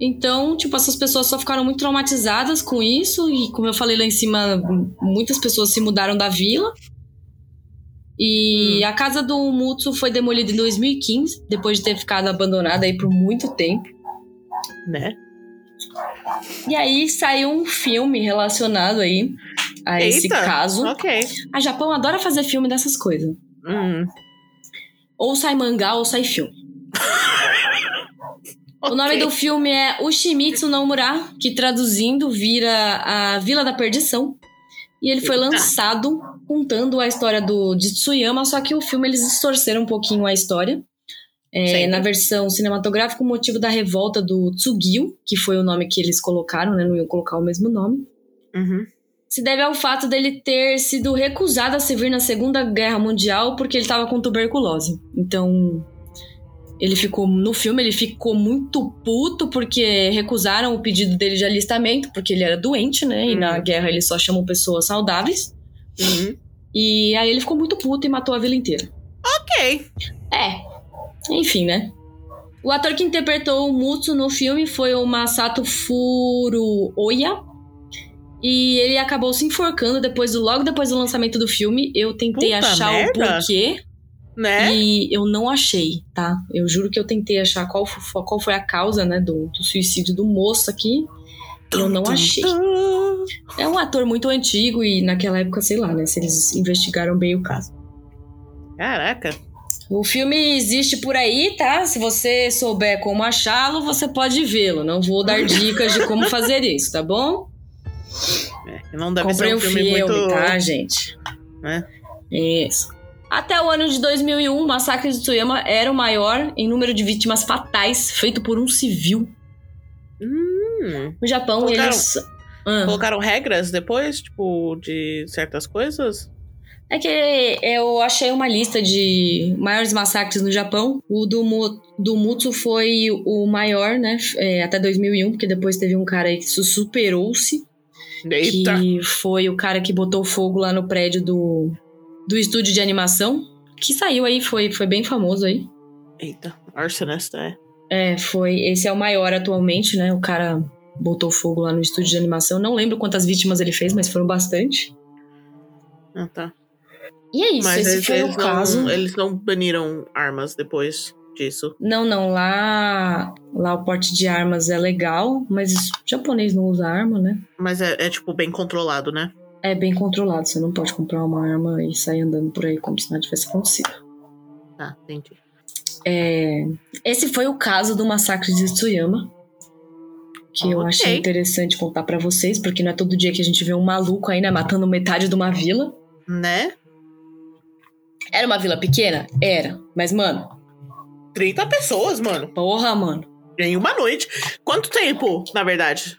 Então, tipo, essas pessoas só ficaram muito traumatizadas com isso. E como eu falei lá em cima, muitas pessoas se mudaram da vila. E a casa do Mutsu foi demolida em 2015, depois de ter ficado abandonada aí por muito tempo. Né? E aí saiu um filme relacionado aí a esse Eita, caso. Ok. A Japão adora fazer filme dessas coisas. Hum. Ou sai mangá ou sai filme. <laughs> O nome do filme é Ushimitsu no Mura, que traduzindo vira a Vila da Perdição. E ele foi lançado contando a história do de Tsuyama, só que o filme eles distorceram um pouquinho a história. É, na versão cinematográfica, o motivo da revolta do Tsugio, que foi o nome que eles colocaram, né? Não iam colocar o mesmo nome. Uhum. Se deve ao fato dele ter sido recusado a servir na Segunda Guerra Mundial porque ele estava com tuberculose. Então, ele ficou no filme, ele ficou muito puto porque recusaram o pedido dele de alistamento, porque ele era doente, né? E Uhum. na guerra eles só chamam pessoas saudáveis. Uhum. E aí ele ficou muito puto e matou a vila inteira. Ok. É. Enfim, né? O ator que interpretou o Mutsu no filme foi o Masato Furuoya. E ele acabou se enforcando depois do, logo depois do lançamento do filme. Eu tentei Puta achar merda. o porquê Né? e eu não achei, tá? Eu juro que eu tentei achar qual, fo- qual foi a causa, né, do, do suicídio do moço aqui. Eu não Tum, achei. tum. É um ator muito antigo e naquela época, sei lá, né, se eles investigaram bem o caso. Caraca. O filme existe por aí, tá? Se você souber como achá-lo, você pode vê-lo. Não vou dar dicas de como fazer isso, tá bom? É, não deve Comprei ser um filme, filme, muito... tá, gente? né? Isso. Até o ano de 2001, o massacre de Tsuyama era o maior em número de vítimas fatais feito por um civil. Hum. No Japão, Colocaram- eles... Ah. Colocaram regras depois, tipo, de certas coisas? É que eu achei uma lista de maiores massacres no Japão. O do, do Mutsu foi o maior, né? É, até 2001, porque depois teve um cara aí que su- superou-se. Que foi o cara que botou fogo lá no prédio do, do estúdio de animação. Que saiu aí, foi, foi bem famoso aí. Eita. Arsonista, é. É, foi. Esse é o maior atualmente, né? O cara botou fogo lá no estúdio de animação. Não lembro quantas vítimas ele fez, mas foram bastante. Ah, tá. E é isso, Mas esse eles, foi eles o caso. Não, eles não baniram armas depois disso. Não, não, lá, lá o porte de armas é legal, mas o japonês não usa arma, né? Mas é, é, tipo, bem controlado, né? É bem controlado, você não pode comprar uma arma e sair andando por aí como se nada tivesse acontecido. Tá, entendi. É, esse foi o caso do massacre de Tsuyama. Que eu achei interessante contar pra vocês, porque não é todo dia que a gente vê um maluco aí, né, matando metade de uma vila. Né? Era uma vila pequena? Era. Mas, mano, 30 pessoas, mano. porra, mano. Em uma noite. Quanto tempo, na verdade?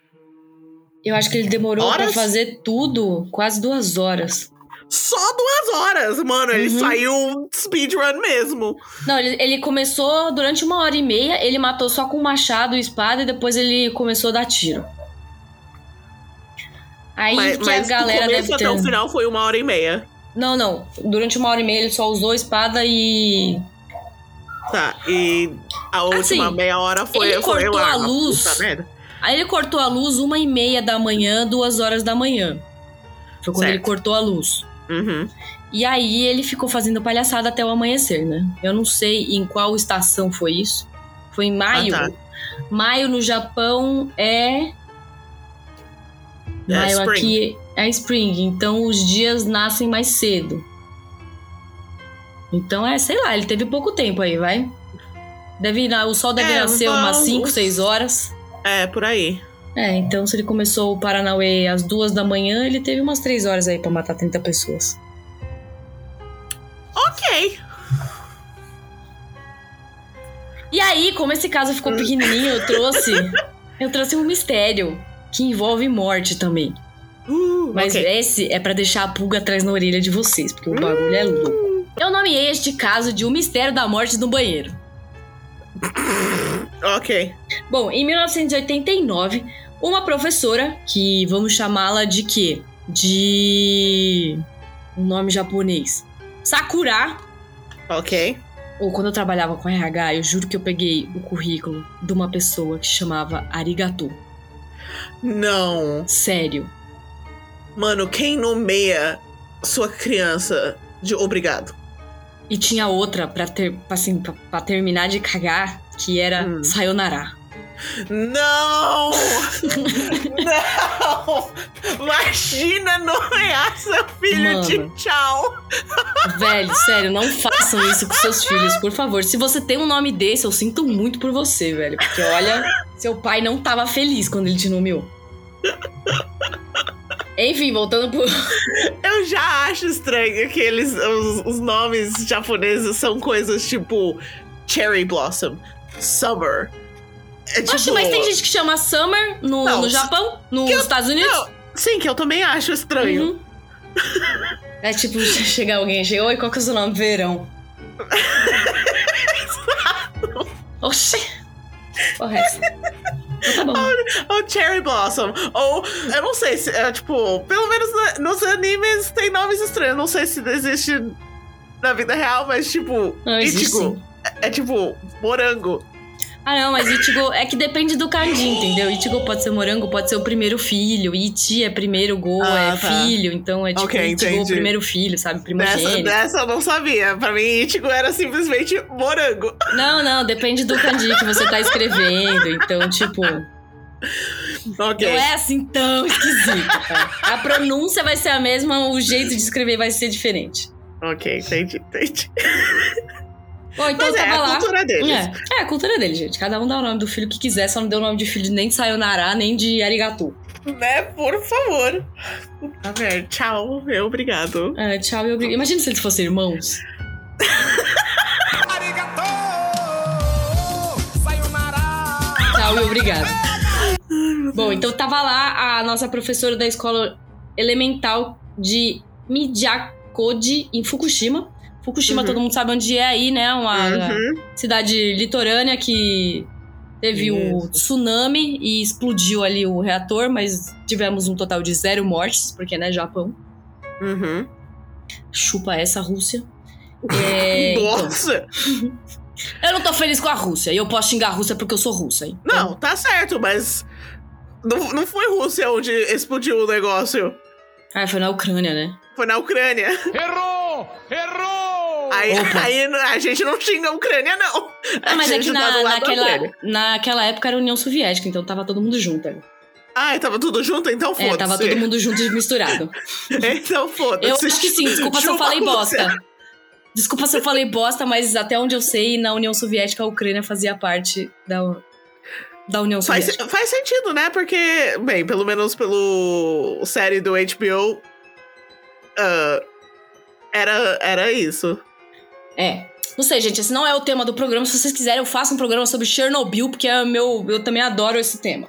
Eu acho que ele demorou pra Horas? fazer tudo quase duas horas. Só duas horas, mano. Ele Uhum. saiu speedrun mesmo. Não, ele, ele começou durante uma hora e meia, ele matou só com machado e espada e depois ele começou a dar tiro. Aí mas que mas a galera do começo deve ter. até o final foi uma hora e meia. Não, não. Durante uma hora e meia ele só usou espada e. Tá, e a última Assim, meia hora foi, ele foi cortou a luz. Puta merda. Aí ele cortou a luz uma e meia da manhã, duas horas da manhã. Foi quando Certo. ele cortou a luz. Uhum. E aí ele ficou fazendo palhaçada até o amanhecer, né? Eu não sei em qual estação foi isso. Foi em maio. Ah, tá. Maio no Japão é. É Maio spring. aqui é spring, então os dias nascem mais cedo. Então é, sei lá, ele teve pouco tempo aí, vai. Deve, o sol deve É, nascer umas vamos- 5, 6 horas. É, por aí. É, então se ele começou o Paranauê às duas da manhã, ele teve umas 3 horas aí pra matar 30 pessoas. Ok. E aí, como esse caso ficou pequenininho, eu trouxe. <laughs> eu trouxe um mistério que envolve morte também. Uh, Mas ok. esse é pra deixar a pulga atrás na orelha de vocês, porque o bagulho é louco. Eu nomeei este caso de O Mistério da Morte no Banheiro. <laughs> Ok. Bom, em 1989, uma professora, que vamos chamá-la de quê? De. um nome japonês. Sakura. Ok. Ou quando eu trabalhava com RH, eu juro que eu peguei o currículo de uma pessoa que chamava Arigato. Não. Sério. Mano, quem nomeia sua criança de obrigado? E tinha outra pra, ter, assim, pra, pra terminar de cagar, que era Hum. Sayonara. Não! não! Imagina nomear seu filho Mano. de tchau! Velho, sério, não façam isso com seus filhos, por favor. Se você tem um nome desse, eu sinto muito por você, velho. Porque olha, seu pai não tava feliz quando ele te nomeou. Enfim, voltando pro. <laughs> Eu já acho estranho que eles, os, os nomes japoneses são coisas tipo Cherry Blossom, Summer. É tipo, Oxe, mas tem gente que chama Summer no, Não, no Japão, nos eu- Estados Unidos. Não, sim, que eu também acho estranho. Uhum. <laughs> É tipo, <laughs> chegar alguém e chega, oi, qual que é o seu nome? Verão. Oxi. É essa. Então tá bom. Ou Cherry Blossom. Ou, eu não sei se, é, tipo, pelo menos na- nos animes tem nomes estranhos. Não sei se existe na vida real, mas tipo, Não, Ichigo. É, é tipo, morango. Ah, não, mas Ichigo é que depende do kanji, entendeu? Ichigo pode ser morango, pode ser o primeiro filho. Ichi é primeiro, Go Ah, é tá. filho. Então é tipo Ok, Ichigo o primeiro filho, sabe? Dessa, Primogênito. dessa eu não sabia. Pra mim, Ichigo era simplesmente morango. Não, não, depende do kanji que você tá escrevendo. Então, tipo, Ok. não é assim tão esquisito, tá? A pronúncia vai ser a mesma, o jeito de escrever vai ser diferente. Ok, entendi, entendi. Bom, então Mas é a lá. cultura deles. É, é a cultura dele, gente. Cada um dá o nome do filho que quiser, só não deu o nome de filho nem de Sayonara, nem de Arigato. Né? Por favor. Tá vendo? Tchau. Eu, obrigado. É, tchau e obrigado. Imagina se eles fossem irmãos. Tchau e obrigado. Bom, então tava lá a nossa professora da escola elemental de Mijakodi, em Fukushima. Fukushima, Uhum. todo mundo sabe onde é aí, né? Uma Uhum. cidade litorânea que teve o Isso. tsunami e explodiu ali o reator, mas tivemos um total de zero mortes, porque, né, Japão. Uhum. Chupa essa Rússia. <laughs> É, então, Nossa! <laughs> eu não tô feliz com a Rússia. E eu posso xingar a Rússia porque eu sou russa, hein? Não, tá certo, mas. Não, não foi Rússia onde explodiu o negócio. Ah, foi na Ucrânia, né? Foi na Ucrânia. Errou! Errou! Aí, aí a gente não xinga a Ucrânia, não. Ah, mas é que tá na, da naquela, naquela época era a União Soviética, então tava todo mundo junto. Ah, tava tudo junto? Então foda-se. É, tava todo mundo junto e misturado. <laughs> Então foda-se. Eu acho que sim, desculpa se eu falei bosta. Desculpa se eu falei bosta, mas até onde eu sei, na União Soviética, a Ucrânia fazia parte da, da União Faz, Soviética. faz sentido, né? Porque, bem, pelo menos pelo série do HBO, ah, era, era isso. É. Não sei, gente, esse não é o tema do programa. Se vocês quiserem, eu faço um programa sobre Chernobyl, porque é meu, eu também adoro esse tema.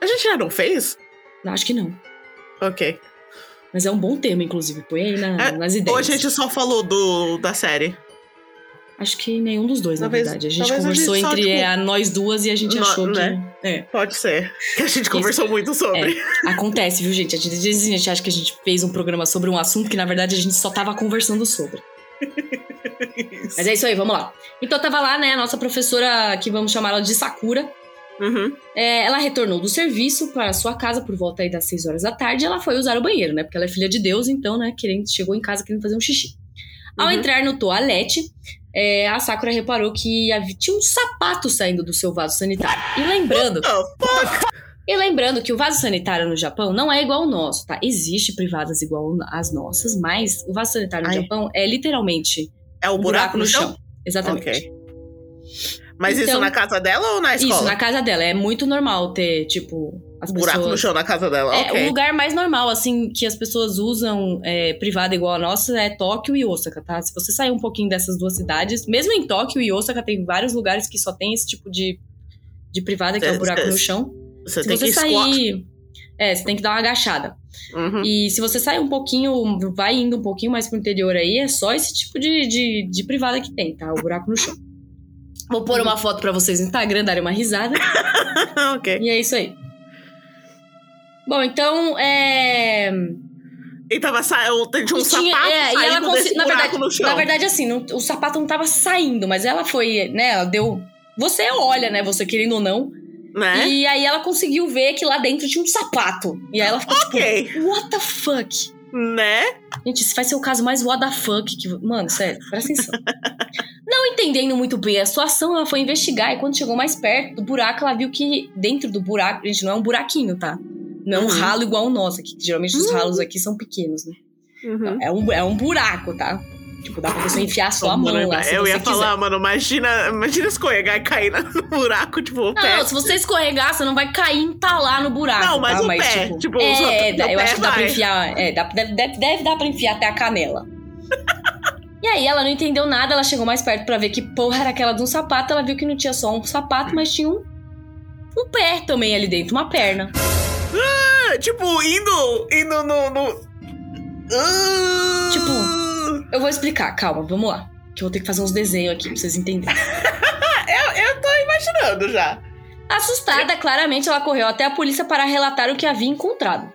A gente já não fez? Não, acho que não. Ok. Mas é um bom tema, inclusive. Põe aí na- É, nas Ou ideias. a gente só falou do, da série? Acho que nenhum dos dois, Talvez- na verdade. A gente talvez a conversou gente entre tipo, a nós duas e a gente achou que. né? É. Pode ser. Que a gente conversou muito sobre. Acontece, viu, gente? A gente, às vezes a gente acha que a gente fez um programa sobre um assunto que, na verdade, a gente só tava conversando sobre. <laughs> Mas é isso aí, vamos lá. Então tava lá, né, a nossa professora, que vamos chamar ela de Sakura. Uhum. É, ela retornou do serviço para sua casa por volta aí das 6 horas da tarde. e Ela foi usar o banheiro, né? Porque ela é filha de Deus, então, né, querendo, chegou em casa querendo fazer um xixi. Ao Uhum. entrar no toalete, é, a Sakura reparou que havia, tinha um sapato saindo do seu vaso sanitário. E lembrando, Oh, fuck. E lembrando que o vaso sanitário no Japão não é igual ao nosso, tá? Existe privadas igual às nossas, mas o vaso sanitário no Ai. Japão é literalmente É o um buraco, no chão? Exatamente. Ok. Mas isso Então- na casa dela ou na escola? Isso, na casa dela. É muito normal ter, tipo, as Buraco pessoas... no chão na casa dela. É, ok. o lugar mais normal, assim, que as pessoas usam é, privada igual a nossa é Tóquio e Osaka, tá? Se você sair um pouquinho dessas duas cidades, mesmo em Tóquio e Osaka, tem vários lugares que só tem esse tipo de, de privada, que é o buraco no chão. Você Se tem você que sair. squat. É, você tem que dar uma agachada. Uhum. E se você sair um pouquinho, vai indo um pouquinho mais pro interior aí, é só esse tipo de, de, de privada que tem, tá? O buraco no chão. Vou pôr uma foto pra vocês no Instagram, darem uma risada. <laughs> ok. E é isso aí. Bom, então, é. E tava saindo. Tinha um tinha- sapato é, e ela desse na buraco verdade, no chão. na verdade, assim, não- o sapato não tava saindo, mas ela foi, né? Ela deu. Você olha, né? Você querendo ou não. Né? E aí ela conseguiu ver que lá dentro tinha um sapato. E aí ela ficou Ok. tipo, what the fuck? Né? Gente, esse vai ser o caso mais what the fuck que. Mano, sério, presta atenção. <laughs> não entendendo muito bem a situação, ela foi investigar e quando chegou mais perto do buraco, ela viu que dentro do buraco, gente, não é um buraquinho, tá? Não é um Uhum. ralo igual o nosso aqui, que geralmente os ralos aqui são pequenos, né? Uhum. É um, é um buraco, tá? Tipo, dá pra você enfiar sua mão lá, eu ia quiser. falar, mano, imagina, imagina escorregar e cair no buraco, tipo, o pé. Não, se você escorregar, você não vai cair e entalar no buraco. Não, mas tá? o pé, tipo, tipo, é, é, eu acho que dá pra vai. enfiar. É, dá, deve, deve, deve dar pra enfiar até a canela. <laughs> e aí ela não entendeu nada, ela chegou mais perto pra ver que porra era aquela de um sapato. Ela viu que não tinha só um sapato, mas tinha um, um pé também ali dentro, uma perna. Ah, tipo, indo, indo no... no... Ah. Tipo, Eu vou explicar, calma, vamos lá. Que eu vou ter que fazer uns desenhos aqui pra vocês entenderem. <laughs> eu, eu tô imaginando já. Assustada, claramente ela correu até a polícia para relatar o que havia encontrado.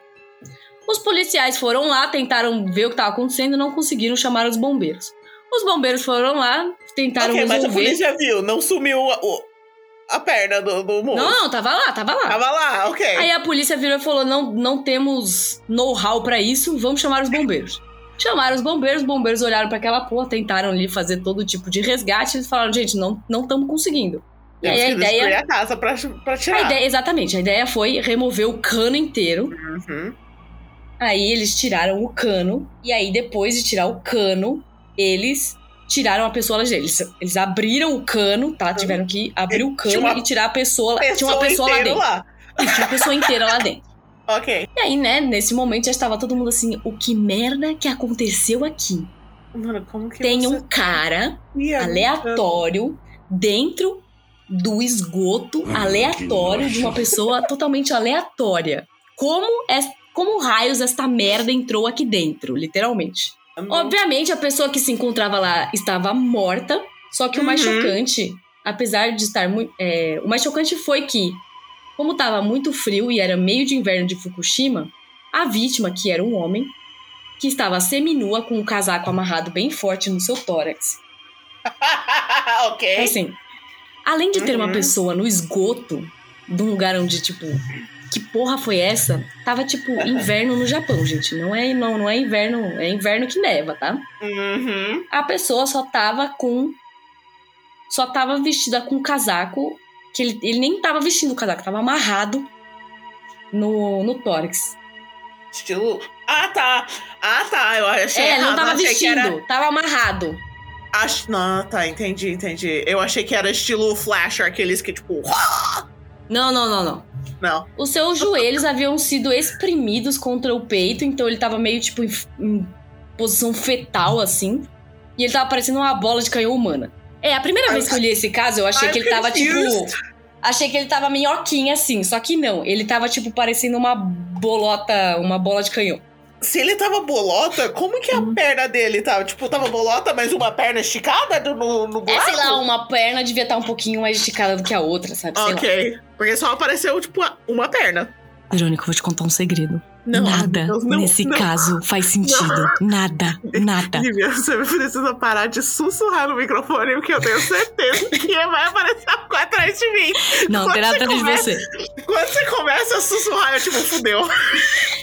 Os policiais foram lá, tentaram ver o que estava acontecendo e não conseguiram chamar os bombeiros. Os bombeiros foram lá, tentaram ok, mas a resolver. polícia viu, não sumiu a, o- a perna do, do moço. Não, não, tava lá, tava lá. Tava lá, ok. Aí a polícia virou e falou: não, não temos know-how pra isso, vamos chamar os bombeiros. Chamaram os bombeiros, os bombeiros olharam pra aquela porra, tentaram ali fazer todo tipo de resgate, eles falaram: gente, não não estamos conseguindo. E aí a ideia, a casa pra, pra tirar. a ideia. Exatamente, a ideia foi remover o cano inteiro. Uhum. Aí eles tiraram o cano, e aí depois de tirar o cano, eles tiraram a pessoa lá de dentro. Eles, abriram o cano, tá? Tiveram que abrir o cano uma e tirar a pessoa. tinha uma Pessoa pessoa lá dentro. lá. Tinha uma pessoa inteira lá dentro. Ok. E aí, né, nesse momento já estava todo mundo assim, o que merda que aconteceu aqui? Mano, como que Tem você um cara ia- aleatório dentro do esgoto aleatório de uma pessoa totalmente aleatória. Como é, como raios esta merda entrou aqui dentro, literalmente? Obviamente a pessoa que se encontrava lá estava morta, só que o mais Uhum. chocante, apesar de estar muito, é, o mais chocante foi que como estava muito frio e era meio de inverno de Fukushima, a vítima, que era um homem, que estava seminua com um casaco amarrado bem forte no seu tórax. <laughs> ok. Assim, além de ter uma Uhum. pessoa no esgoto, de um lugar onde, tipo, que porra foi essa? Tava, tipo, inverno no Japão, gente. Não é, não, não é inverno, é inverno que neva, tá? Uhum. A pessoa só tava com. Só tava vestida com casaco. Que ele, ele nem tava vestindo o casaco, tava amarrado no, no tórax. Estilo. Ah, tá. Ah, tá. Eu achei. é, não tava vestindo, era... tava amarrado. Acho... Não, tá, entendi, entendi. Eu achei que era estilo Flasher, aqueles que, tipo. Não, não, não, não. Não. Os seus joelhos haviam sido exprimidos contra o peito, então ele tava meio, tipo, em, em posição fetal, assim. E ele tava parecendo uma bola de canhão humana. É, a primeira vez que eu li esse caso, eu achei I'm que ele tava, confused. tipo. Achei que ele tava minhoquinha, assim. Só que não. Ele tava, tipo, parecendo uma bolota, uma bola de canhão. Se ele tava bolota, como que a Uhum. perna dele tava? Tipo, tava bolota, mas uma perna esticada no, no É, buraco? sei lá, uma perna devia estar um pouquinho mais esticada do que a outra, sabe? Sei lá. Ok. Porque só apareceu, tipo, uma perna. Verônica, eu vou te contar um segredo. Não, Nada Deus, não, nesse não. caso faz sentido. Nada, nada. Lívia, você precisa parar de sussurrar no microfone, porque eu tenho certeza que vai aparecer algo atrás de mim. Não, Quando tem nada você atrás de começa- você. Quando você começa a sussurrar, eu tipo, fudeu. <laughs>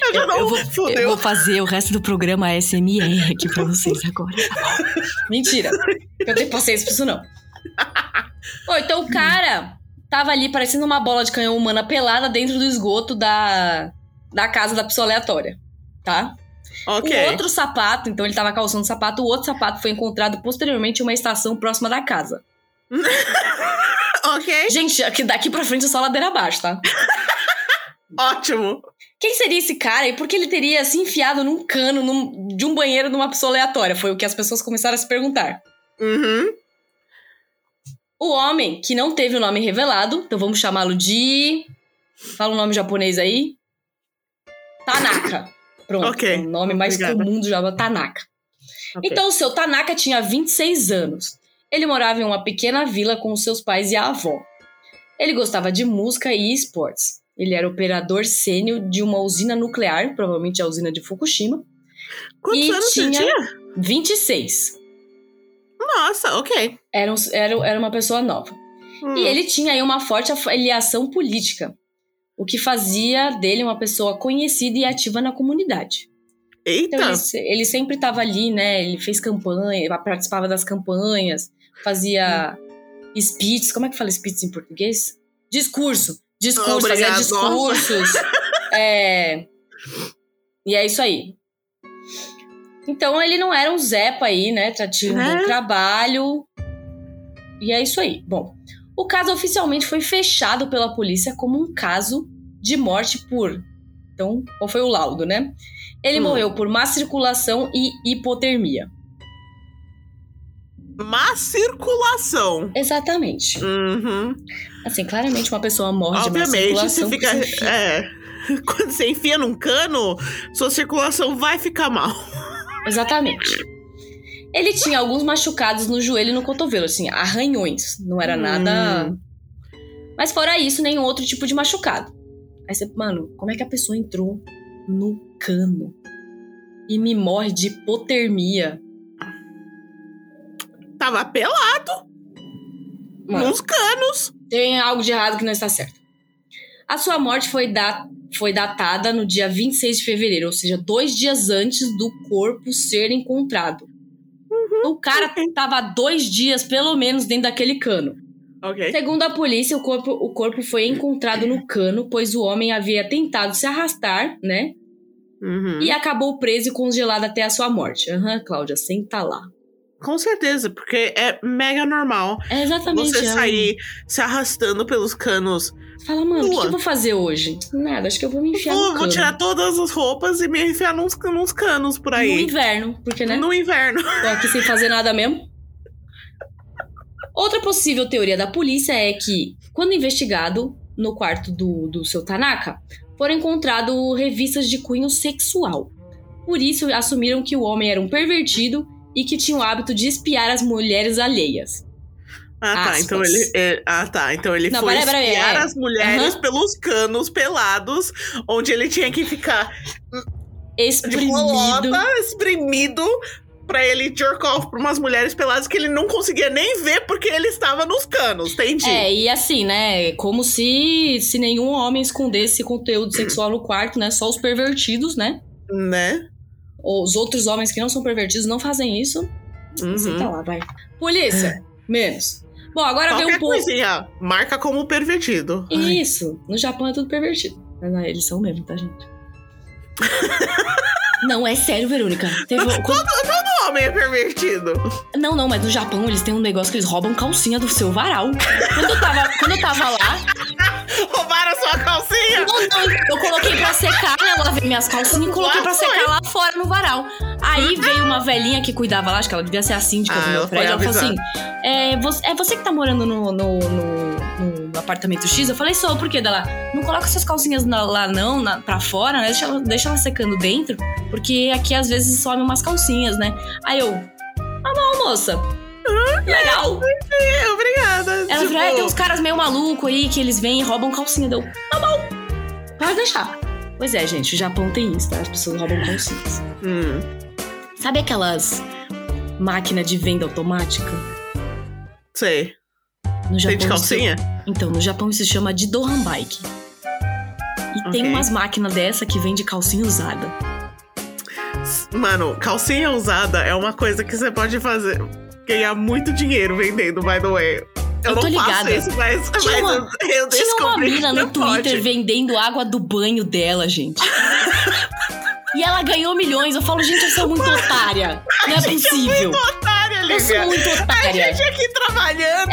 Eu já Eu, não, eu vou, fudeu. eu vou fazer o resto do programa SMR aqui pra vocês agora. Mentira. Eu tenho paciência pra isso, não. Ô, então o cara tava ali parecendo uma bola de canhão humana pelada dentro do esgoto da, da casa da pessoa aleatória. Tá? Ok. O outro sapato, então ele tava calçando sapato, o outro sapato foi encontrado posteriormente em uma estação próxima da casa. <laughs> Ok. Gente, aqui, daqui pra frente é só ladeira abaixo, tá? <laughs> Ótimo. Quem seria esse cara e por que ele teria se enfiado num cano num- de um banheiro de uma pessoa aleatória? Foi o que as pessoas começaram a se perguntar. Uhum. O homem, que não teve o nome revelado, então vamos chamá-lo de. Fala um nome japonês aí. Tanaka. Pronto. Ok. é O nome mais Obrigada. comum do Java, Tanaka. Ok. Então, o seu Tanaka tinha 26 anos. Ele morava em uma pequena vila com os seus pais e a avó. Ele gostava de música e esportes. Ele era operador sênior de uma usina nuclear, provavelmente a usina de Fukushima. Quantos e anos tinha- tinha? 26. Nossa, ok. Era, um- era, era uma pessoa nova. Hum. E ele tinha aí uma forte afiliação política, o que fazia dele uma pessoa conhecida e ativa na comunidade. Eita. Então ele, ele sempre estava ali, né? Ele fez campanha, participava das campanhas, fazia speeches. Como é que fala speeches em português? Discurso. Discurso, fazia Obrigada, discursos. <laughs> é... E é isso aí. Então ele não era um Zepa aí, né? Tinha um É. bom trabalho. E é isso aí. Bom, o caso oficialmente foi fechado pela polícia como um caso de morte por. Então, qual foi o laudo, né? Ele Hum. morreu por má circulação e hipotermia. Má circulação. Exatamente. Uhum. Assim, claramente uma pessoa morre de má Obviamente, você circulação. fica. É. <laughs> Quando você enfia num cano, sua circulação vai ficar mal. Exatamente. Ele tinha alguns machucados no joelho e no cotovelo, assim, arranhões. Não era Hum. nada. Mas fora isso, nenhum outro tipo de machucado. Aí você, mano, como é que a pessoa entrou no cano e me morre de hipotermia? Tava pelado Mano, nos canos. tem algo de errado que não está certo. A sua morte foi, da- foi datada no dia 26 de fevereiro, ou seja, dois dias antes do corpo ser encontrado. O cara tava dois dias, pelo menos, dentro daquele cano. Ok. Segundo a polícia, o corpo, o corpo foi encontrado no cano, pois o homem havia tentado se arrastar, né? Uhum. E acabou preso e congelado até a sua morte. Aham, Cláudia, senta lá. Com certeza, porque é mega normal É exatamente. você é sair se arrastando pelos canos. Fala, mano, o que, que eu vou fazer hoje? Nada, acho que eu vou me enfiar Vou, no vou tirar todas as roupas e me enfiar nos, nos canos por No aí. inverno, porque, né? No inverno. Tô aqui sem fazer nada mesmo. Outra possível teoria da polícia é que, quando investigado no quarto do, do seu Tanaka, foram encontradas revistas de cunho sexual. Por isso, assumiram que o homem era um pervertido e que tinha o hábito de espiar as mulheres alheias. Ah, tá. Aspas. Então ele. é- ah, tá. Então ele Não, foi peraí, peraí, espiar é. as mulheres Aham. pelos canos pelados, onde ele tinha que ficar de Exprimido. bolota, espremido pra ele jerk off pra umas mulheres peladas que ele não conseguia nem ver porque ele estava nos canos, entendi? É, e assim, né? Como se, se nenhum homem escondesse conteúdo sexual no quarto, né? Só os pervertidos, né? Né? Os outros homens que não são pervertidos não fazem isso. Você tá Uhum. lá, vai. Polícia, menos. Bom, agora vem Qualquer um pouco. coisinha, marca como pervertido. Isso. No Japão é tudo pervertido. Mas não, eles são mesmo, tá, gente? <laughs> não, é sério, Verônica. Teve Todo, todo homem é pervertido. Não, não, mas no Japão eles têm um negócio que eles roubam calcinha do seu varal. Quando eu tava, quando eu tava lá, não, não, eu coloquei pra secar, né? Eu lavei minhas calcinhas e coloquei pra secar lá fora no varal. Aí veio uma velhinha que cuidava lá, acho que ela devia ser a síndica Ah, do meu prédio. Ela falou assim: é você, é você que tá morando no, no, no- no apartamento X? Eu falei, sou, por quê? Dela, não coloca suas calcinhas na- lá não, na, pra fora, né? Deixa, ela- deixa ela secando dentro, porque aqui às vezes some umas calcinhas, né? Aí eu, ah, não, moça. Legal. É, obrigada. Ela tipo, falou, é, tem uns caras meio maluco aí que eles vêm e roubam calcinha. Deu, tá bom. Pode deixar. Pois é, gente, o Japão tem isso, tá? As pessoas roubam calcinhas. hum, Sabe aquelas máquinas de venda automática? sei. No Tem de calcinha? Então, no Japão isso se chama de Dohan Bike. E tem Ok. umas máquinas dessa que vende calcinha usada. Mano, calcinha usada é uma coisa que você pode fazer. Ganhar muito dinheiro vendendo, by the way. Eu, Eu tô não faço ligada. isso, mas, Tinha mas uma- eu, eu Tinha uma mina no Twitter pode. vendendo água do banho dela, gente. <laughs> e ela ganhou milhões. Eu falo, gente, eu sou muito otária. Não é possível. Otária, Eu sou muito A otária. gente aqui trabalhando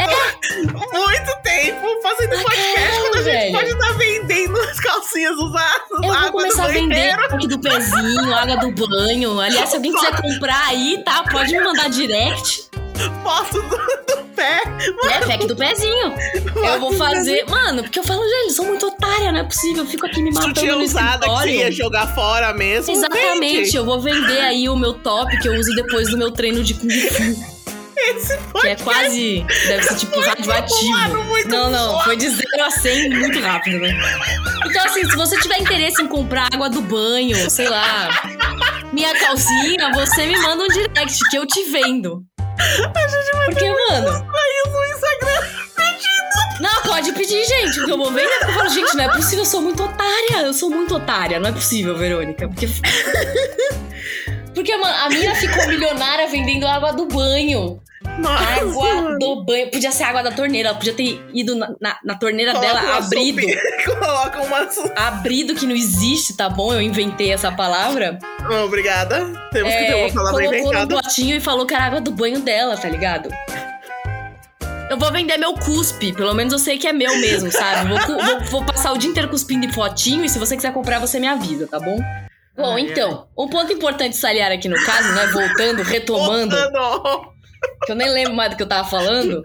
muito tempo, fazendo podcast, Caralho, quando a gente velho. pode estar vendendo as calcinhas usadas, Eu vou água começar a vender aqui do pezinho, água do banho. Aliás, se alguém quiser comprar aí, tá? Pode me mandar direct. Foto do, do pé. É, pack do pezinho. Eu vou fazer. Mano, porque eu falo, gente, eu sou muito otária, não é possível. Eu fico aqui me matando Sutiã no usada que você ia jogar fora mesmo. Exatamente, Vende. eu vou vender aí o meu top que eu uso depois do meu treino de Kung Fu. Esse Que é quase. Deve ser tipo radioativo. Não, não, forte. foi de 0 a 100 muito rápido, né? Então, assim, se você tiver interesse em comprar água do banho, sei lá, minha calcinha, você me manda um direct que eu te vendo. Porque, mano. Aí no Instagram. Não, pode pedir, gente, porque eu vou vender. Porque eu falo, gente, não é possível, eu sou muito otária. Eu sou muito otária, não é possível, Verônica. Porque. <laughs> Porque, mano, a minha ficou milionária vendendo água do banho. Nossa, Água mano. do banho. Podia ser água da torneira. Ela podia ter ido na, na- na torneira Coloca dela, abrido. <laughs> Coloca uma. Abrido que não existe, tá bom? Eu inventei essa palavra. Obrigada. Temos que ter É, uma palavra colocou no inventada. potinho e falou que era água do banho dela, tá ligado? Eu vou vender meu cuspe, pelo menos eu sei que é meu mesmo, sabe? Vou, vou- vou passar o dia inteiro cuspindo em potinho e se você quiser comprar, você me avisa, tá bom? Bom, Ai, então, um ponto importante de saliar aqui no caso, né? Voltando, retomando, Voltando. Que eu nem lembro mais do que eu tava falando,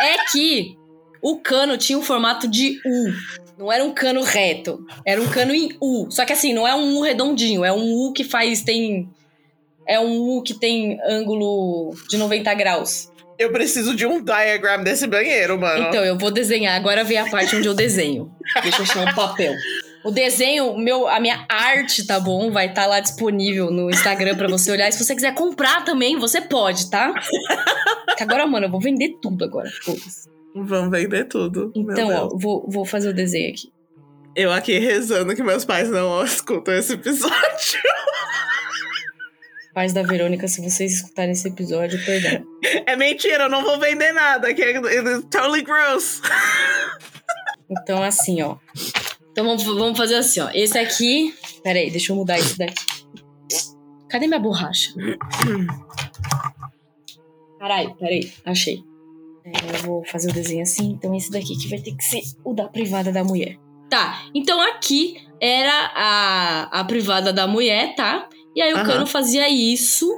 é que o cano tinha um formato de U. Não era um cano reto, era um cano em U. Só que assim, não é um U redondinho, é um U que faz, tem... É um U que tem ângulo de 90 graus. Eu preciso de um diagram desse banheiro, mano. Então, eu vou desenhar. Agora vem a parte onde eu desenho. Deixa eu achar um papel. O desenho, meu, a minha arte, tá bom? Vai estar lá disponível no Instagram pra você olhar. E se você quiser comprar também, você pode, tá? Agora, mano, eu vou vender tudo agora. Vamos vender tudo. Então, ó, vou, vou fazer o desenho aqui. Eu aqui rezando que meus pais não escutam esse episódio. Paz da Verônica, se vocês escutarem esse episódio, perdão. É mentira, eu não vou vender nada. Que é it's totally gross. Então, assim, ó. Então vamos, vamos fazer assim, ó. Esse aqui. Pera aí, deixa eu mudar isso daqui. Cadê minha borracha? Caralho, peraí, achei. É, eu vou fazer o desenho assim, então esse daqui que vai ter que ser o da privada da mulher. Tá, então aqui era a, a privada da mulher, tá? E aí o Aham. cano fazia isso.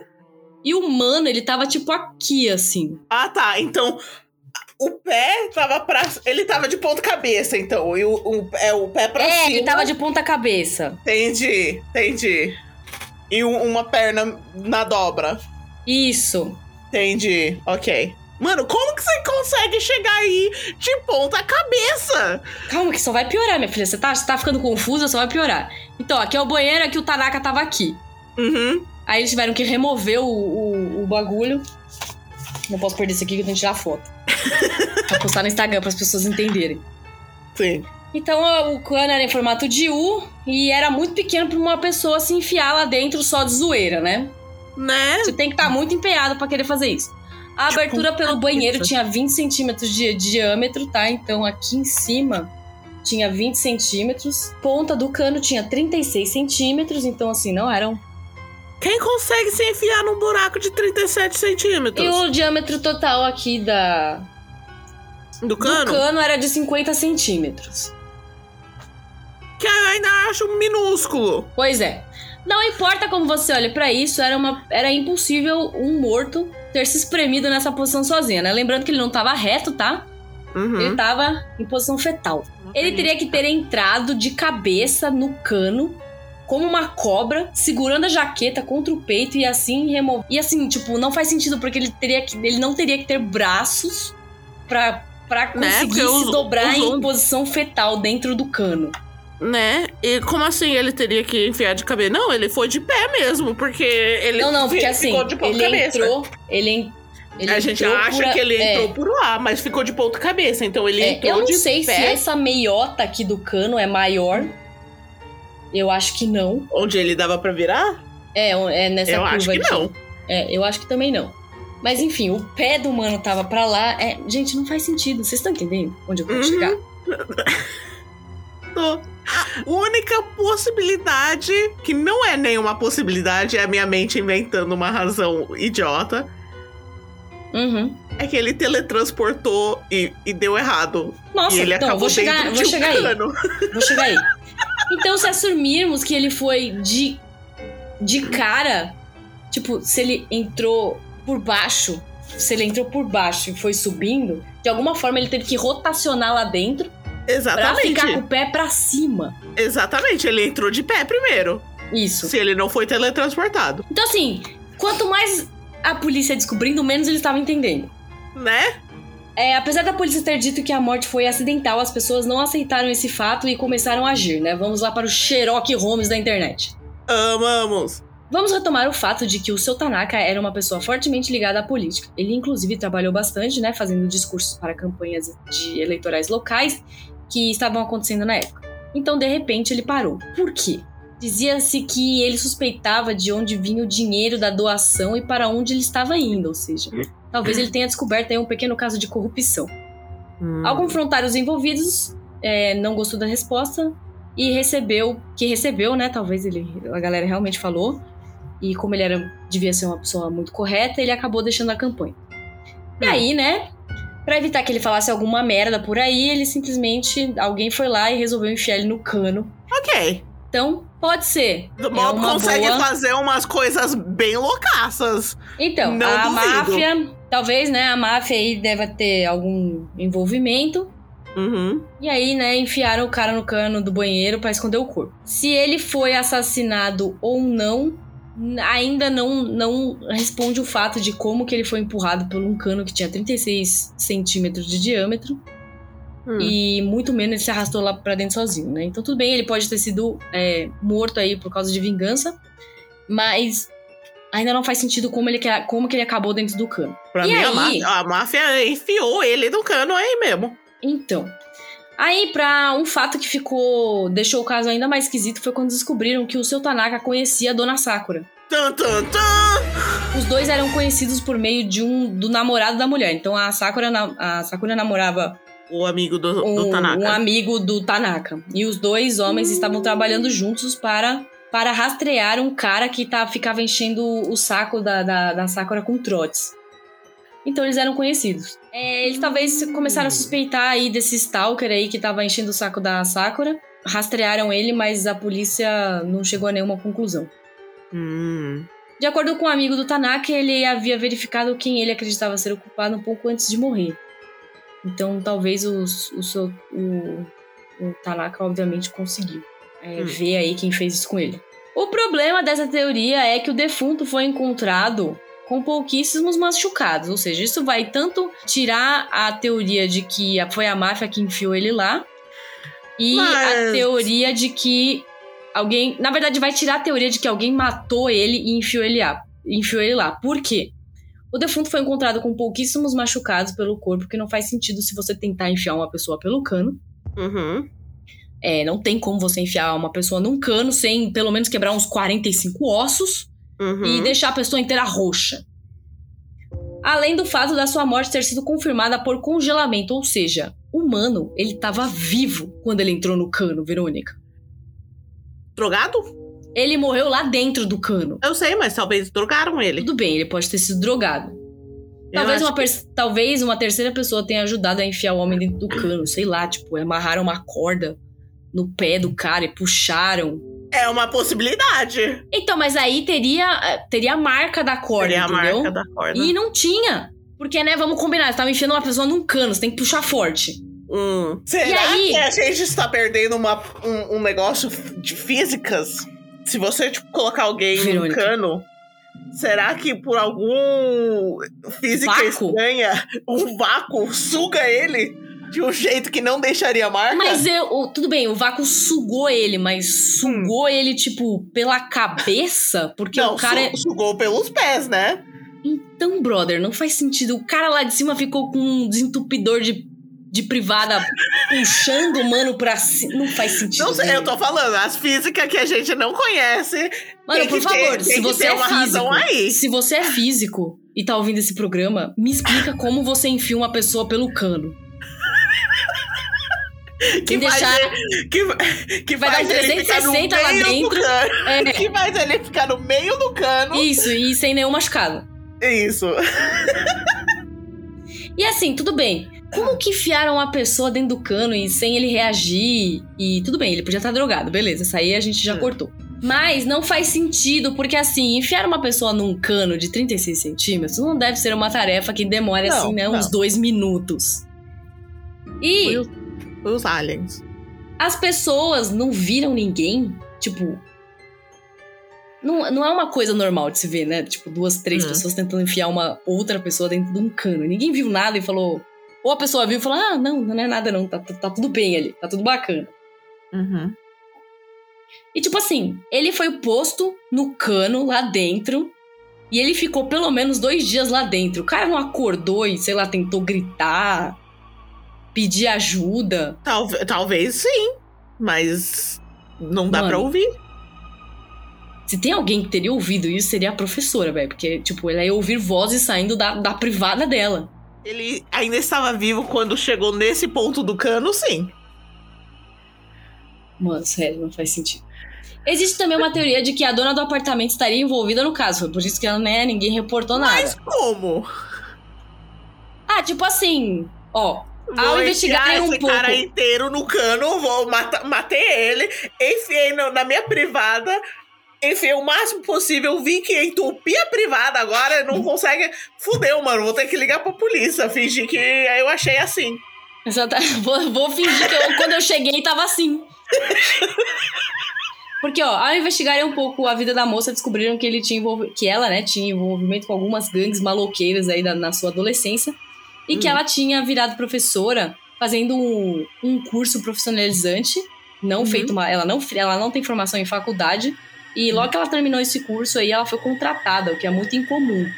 E o mano, ele tava tipo aqui, assim. Ah, tá. Então, o pé tava pra. Ele tava de ponta cabeça, então. E o, o, é, o pé pra é, cima. ele tava de ponta cabeça. Entendi, entendi. E um- uma perna na dobra. Isso. Entendi. Ok. Mano, como que você consegue chegar aí de ponta cabeça? Calma, que só vai piorar, minha filha. Você tá, você tá ficando confusa, só vai piorar. Então, aqui é o banheiro, aqui o Tanaka tava aqui. Uhum. Aí eles tiveram que remover o, o, o bagulho. Não posso perder isso aqui que eu tenho que tirar foto. <laughs> pra postar no Instagram para as pessoas entenderem. Sim. Então o cano era em formato de U e era muito pequeno para uma pessoa se enfiar lá dentro só de zoeira, né? Né? Você tem que estar tá muito empenhado para querer fazer isso. A Tipo, abertura pelo banheiro tinha 20 centímetros de diâmetro, tá? Então aqui em cima tinha 20 centímetros. Ponta do cano tinha 36 centímetros, então assim, não eram. Quem consegue se enfiar num buraco de 37 centímetros? E o diâmetro total aqui da, Do cano? do cano era de 50 centímetros. Que eu ainda acho minúsculo. Pois é. Não importa como você olhe pra isso, era, uma, era impossível um morto ter se espremido nessa posição sozinho, né? Lembrando que ele não tava reto, tá? Uhum. Ele tava em posição fetal. Ele teria que ter entrado de cabeça no cano, como uma cobra, segurando a jaqueta contra o peito e assim remover. E assim, tipo, não faz sentido, porque ele teria que. Ele não teria que ter braços pra, pra Né? conseguir Porque se dobrar os em posição fetal dentro do cano. Né? E como assim ele teria que enfiar de cabeça? Não, ele foi de pé mesmo, porque ele Não, não, porque assim, de ele cabeça. entrou. Ele, en- ele a gente entrou acha a- que ele é, entrou por lá, mas ficou de ponta cabeça. Então ele é, entrou eu não de sei se pé, essa meiota aqui do cano é maior. Eu acho que não. onde ele dava pra virar? É, é nessa eu curva acho que aqui. não. É, eu acho que também não. Mas enfim, o pé do mano tava pra lá. É, gente, não faz sentido. Vocês estão entendendo onde eu quero Uhum. chegar? <laughs> Tô. A única possibilidade, que não é nenhuma possibilidade, é a minha mente inventando uma razão idiota, Uhum. é que ele teletransportou e, e deu errado. Nossa, e ele então, acabou vou chegar, dentro vou de um chegar aí. cano. Vou chegar aí. Então, se assumirmos que ele foi de, de cara, tipo, se ele entrou por baixo, se ele entrou por baixo e foi subindo, de alguma forma ele teve que rotacionar lá dentro pra Exatamente. ficar com o pé pra cima. Exatamente, ele entrou de pé primeiro. Isso. Se ele não foi teletransportado, Então, assim, quanto mais a polícia descobrindo, menos eles estavam entendendo. né? É, apesar da polícia ter dito que a morte foi acidental, as pessoas não aceitaram esse fato e começaram a agir, né? Vamos lá para o Sherlock Holmes da internet. Amamos. Vamos retomar o fato de que o seu Tanaka era uma pessoa fortemente ligada à política. Ele, inclusive, trabalhou bastante, né? Fazendo discursos para campanhas de eleitorais locais que estavam acontecendo na época. Então, de repente, ele parou. Por quê? Dizia-se que ele suspeitava de onde vinha o dinheiro da doação e para onde ele estava indo, ou seja, talvez ele tenha descoberto aí um pequeno caso de corrupção. Hum. Ao confrontar os envolvidos, é, não gostou da resposta e recebeu, que recebeu, né? Talvez ele, a galera realmente falou. E como ele era, devia ser uma pessoa muito correta, ele acabou deixando a campanha. E aí, né? Pra evitar que ele falasse alguma merda por aí, ele simplesmente. Alguém foi lá e resolveu enfiar ele no cano. Ok. Então, pode ser. O É Mob uma consegue boa- fazer umas coisas bem loucaças. Então, Não a duvido. máfia. Talvez, né? A máfia aí deva ter algum envolvimento. Uhum. E aí, né, enfiaram o cara no cano do banheiro pra esconder o corpo. Se ele foi assassinado ou não, ainda não, não responde o fato de como que ele foi empurrado por um cano que tinha 36 centímetros de diâmetro Hum. e muito menos ele se arrastou lá pra dentro sozinho, né? Então tudo bem, ele pode ter sido é, morto aí por causa de vingança, mas ainda não faz sentido como, ele, que- como que ele acabou dentro do cano. Pra E mim, a aí? máfia, a máfia enfiou ele no cano aí mesmo. Então. Aí, pra um fato que ficou. deixou o caso ainda mais esquisito foi quando descobriram que o seu Tanaka conhecia a dona Sakura. Tan, tan, tan. Os dois eram conhecidos por meio de um do namorado da mulher. Então a Sakura, a Sakura namorava O amigo do, do um, Tanaka. um amigo do Tanaka. E os dois homens estavam trabalhando juntos para, para rastrear um cara que tá, ficava enchendo o saco da, da, da Sakura com trotes. Então eles eram conhecidos. É, eles talvez começaram a suspeitar aí desse stalker aí que tava enchendo o saco da Sakura. Rastrearam ele, mas a polícia não chegou a nenhuma conclusão. Hum. De acordo com um amigo do Tanaka, ele havia verificado quem ele acreditava ser o culpado um pouco antes de morrer. Então, talvez os- o, seu, o, o Tanaka, obviamente, conseguiu é, Hum. ver aí quem fez isso com ele. O problema dessa teoria é que o defunto foi encontrado com pouquíssimos machucados. Ou seja, isso vai tanto tirar a teoria de que foi a máfia que enfiou ele lá, e a Mas- teoria de que alguém, na verdade, vai tirar a teoria de que alguém matou ele e enfiou ele lá. Enfiou ele lá. Por quê? O defunto foi encontrado com pouquíssimos machucados pelo corpo, que não faz sentido se você tentar enfiar uma pessoa pelo cano. Uhum. É, não tem como você enfiar uma pessoa num cano sem pelo menos quebrar uns 45 ossos Uhum. e deixar a pessoa inteira roxa. Além do fato da sua morte ter sido confirmada por congelamento, ou seja, o humano, ele estava vivo quando ele entrou no cano, Verônica. Drogado? Ele morreu lá dentro do cano. Eu sei, mas talvez drogaram ele. Tudo bem, ele pode ter sido drogado. Talvez uma, pers- talvez uma terceira pessoa tenha ajudado a enfiar o homem dentro do cano, sei lá, tipo, amarraram uma corda no pé do cara e puxaram. É uma possibilidade. Então, mas aí teria, teria a marca da corda, Seria a entendeu? marca da corda. E não tinha. Porque, né, vamos combinar, você tava enfiando uma pessoa num cano, você tem que puxar forte. Hum. Será E aí? que a gente está perdendo uma, um, um negócio de físicas? Se você tipo, colocar alguém Verônica. num cano, será que por algum física Vácuo? estranha, um vácuo suga ele de um jeito que não deixaria marca? Mas eu, tudo bem, o vácuo sugou ele, mas sugou ele, tipo, pela cabeça? Porque não, o cara. é- su- sugou pelos pés, né? Então, brother, não faz sentido. O cara lá de cima ficou com um desentupidor de, de privada puxando o mano pra cima. Não faz sentido. Não sei, eu tô falando, as físicas que a gente não conhece. Mano, por ter- favor, tem se você ter é uma razão físico, aí. se você é físico e tá ouvindo esse programa, me explica como você enfia uma pessoa pelo cano. <laughs> Que faz deixar. ele- que, <laughs> que Vai dar faz um ele ficar no 360 lá dentro. É, <laughs> Que faz ele ficar no meio do cano. isso, e sem nenhum machucado. Isso. E assim, tudo bem. Como que enfiaram uma pessoa dentro do cano e sem ele reagir? E tudo bem, ele podia estar drogado, beleza. Isso aí a gente já Hum. cortou. Mas não faz sentido, porque assim, enfiar uma pessoa num cano de 36 centímetros não deve ser uma tarefa que demore Não, assim, né? não. Uns dois minutos. E os, aliens. as pessoas não viram ninguém, tipo. Não, não é uma coisa normal de se ver, né? Tipo, duas, três Hum. pessoas tentando enfiar uma outra pessoa dentro de um cano. Ninguém viu nada e falou. Ou a pessoa viu e falou: Ah, não, não é nada, não. Tá, tá, tá tudo bem ali, tá tudo bacana. Uhum. E tipo assim, ele foi posto no cano lá dentro. E ele ficou pelo menos dois dias lá dentro. O cara não acordou e, sei lá, tentou gritar, pedir ajuda. Talvez, talvez sim, mas não dá Mano. pra ouvir. Se tem alguém que teria ouvido isso, seria a professora, velho. Porque, tipo, ela ia ouvir vozes saindo da, da privada dela. Ele ainda estava vivo quando chegou nesse ponto do cano, sim. Mano, sério, não faz sentido. Existe também uma teoria de que a dona do apartamento estaria envolvida no caso. Foi por isso que ela, né, ninguém reportou nada. Mas como? Ah, tipo assim, ó. Vou Ao investigarem um esse pouco. cara inteiro no cano, vou matar, matei ele, enfiei na minha privada, enfiei o máximo possível, vi que entupi a privada agora, não <laughs> consegue. Fudeu, mano, vou ter que ligar pra polícia, fingir que eu achei assim. Exata- <laughs> Vou, vou fingir que eu- quando eu cheguei tava assim. Porque, ó, ao investigarem um pouco a vida da moça, descobriram que ele tinha envolvi- que ela, né, tinha envolvimento com algumas gangues maloqueiras aí da- na sua adolescência e que Hum. ela tinha virado professora fazendo um, um curso profissionalizante, não Uhum. feito uma, ela não ela não tem formação em faculdade e logo que ela terminou esse curso aí ela foi contratada, o que é muito incomum.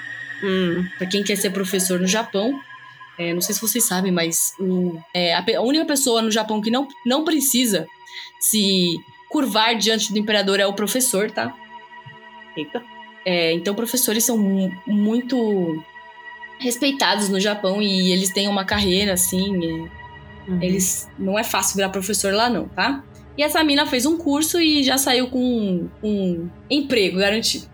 Hum, Pra quem quer ser professor no Japão, é, não sei se vocês sabem, mas o- é, a, única pessoa no Japão que não, não precisa se curvar diante do imperador é o professor, tá? eita. É, então, professores são mu- muito respeitados no Japão e eles têm uma carreira, assim. é, Uhum. eles não é fácil virar professor lá, não, tá? E essa mina fez um curso e já saiu com um, um emprego garantido.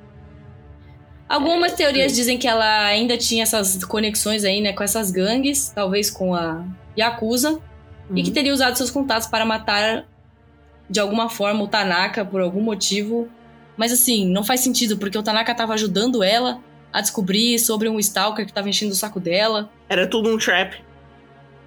Algumas teorias dizem que ela ainda tinha essas conexões aí, né, com essas gangues, talvez com a Yakuza, e que Uhum. teria usado seus contatos para matar de alguma forma o Tanaka por algum motivo. Mas assim, não faz sentido, porque o Tanaka tava ajudando ela a descobrir sobre um stalker que tava enchendo o saco dela. Era tudo um trap.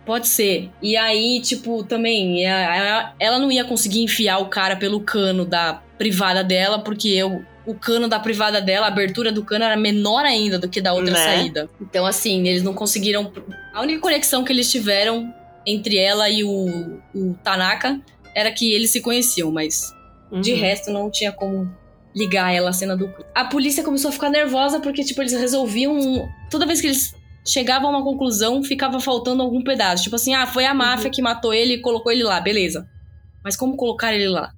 Pode ser. E aí, tipo, também, a- a- ela não ia conseguir enfiar o cara pelo cano da privada dela, porque o, o cano da privada dela, a abertura do cano era menor ainda do que da outra Né? saída. Então, assim, eles não conseguiram. A única conexão que eles tiveram entre ela e o, o Tanaka era que eles se conheciam, mas De Uhum. resto, não tinha como ligar ela à cena do crime. A polícia começou a ficar nervosa porque, tipo, eles resolviam. Toda vez que eles chegavam a uma conclusão, ficava faltando algum pedaço. Tipo assim, ah, foi a máfia que matou ele e colocou ele lá, beleza. Mas como colocar ele lá?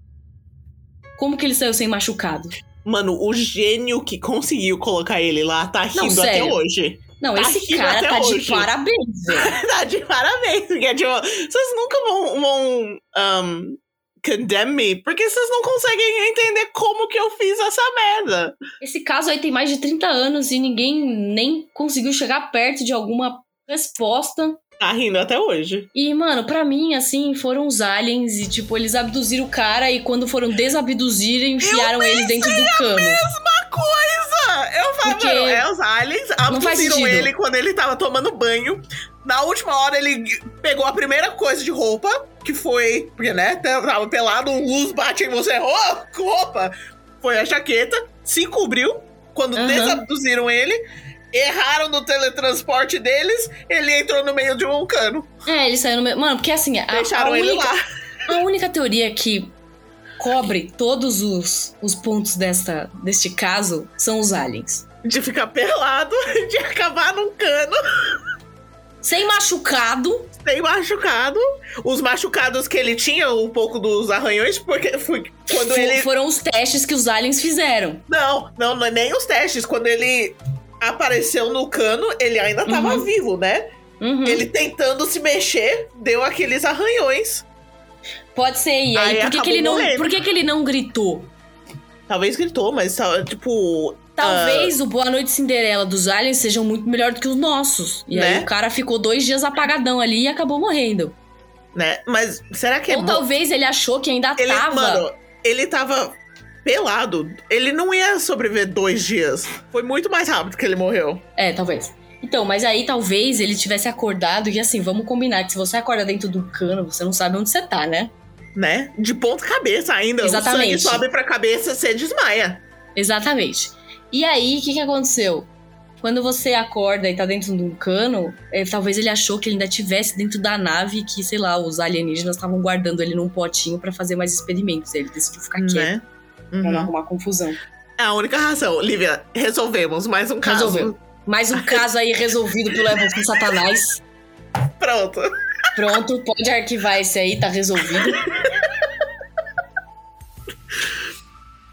Como que ele saiu sem machucado? Mano, o gênio que conseguiu colocar ele lá tá Não, rindo até sério. hoje. Não, Tá esse cara até tá de hoje. parabéns, velho. <laughs> tá de parabéns. Porque, tipo, vocês nunca vão, vão um, condemn me, porque vocês não conseguem entender como que eu fiz essa merda. Esse caso aí tem mais de 30 anos e ninguém nem conseguiu chegar perto de alguma resposta. Tá rindo até hoje. E, mano, pra mim, assim, foram os aliens e, tipo, eles abduziram o cara e quando foram desabduzir, enfiaram ele dentro do cano. Mesma coisa! Eu falo, Porque mano, é os aliens abduziram ele quando ele tava tomando banho. Na última hora, ele pegou a primeira coisa de roupa, que foi. Porque, né? Tava pelado, luz bate em você. Oh, roupa! Foi a jaqueta, se cobriu. Quando Aham. desabduziram ele, erraram no teletransporte deles, ele entrou no meio de um cano. É, ele saiu no meio. Mano, porque assim, a, Deixaram a ele única, lá. <laughs> a única teoria que cobre todos os, os pontos desta, deste caso são os aliens. De ficar pelado, <laughs> de acabar num cano. Sem machucado. Tem machucado. Os machucados que ele tinha, um pouco dos arranhões, porque foi quando fo- ele. Foram os testes que os aliens fizeram. Não, não, não é nem os testes. Quando ele apareceu no cano, ele ainda tava Uhum. vivo, né? Uhum. Ele tentando se mexer, deu aqueles arranhões. Pode ser. E aí, Aí por, que, que ele não, por que, que ele não gritou? Talvez gritou, mas tá, tipo. Talvez o Boa Noite Cinderela dos aliens sejam muito melhor do que os nossos. E aí Né? o cara ficou dois dias apagadão ali e acabou morrendo. né? Mas será que é Ou talvez ele achou que ainda Ele, tava. mano, ele tava pelado. Ele não ia sobreviver dois dias. Foi muito mais rápido que ele morreu. É, talvez. Então, mas aí talvez ele tivesse acordado e assim, vamos combinar que se você acorda dentro do cano, você não sabe onde você tá, né? Né? De ponta cabeça ainda. Exatamente. O sangue sobe pra cabeça, você desmaia. Exatamente. E aí, o que, que aconteceu? Quando você acorda e tá dentro de um cano, é, talvez ele achou que ele ainda tivesse dentro da nave que, sei lá, os alienígenas estavam guardando ele num potinho pra fazer mais experimentos. Ele decidiu ficar quieto Né? pra não Uhum. arrumar confusão. É a única razão. Lívia, resolvemos mais um caso. Resolveu. Mais um caso aí resolvido pelo com Satanás. Pronto. Pronto, pode arquivar esse aí, tá resolvido.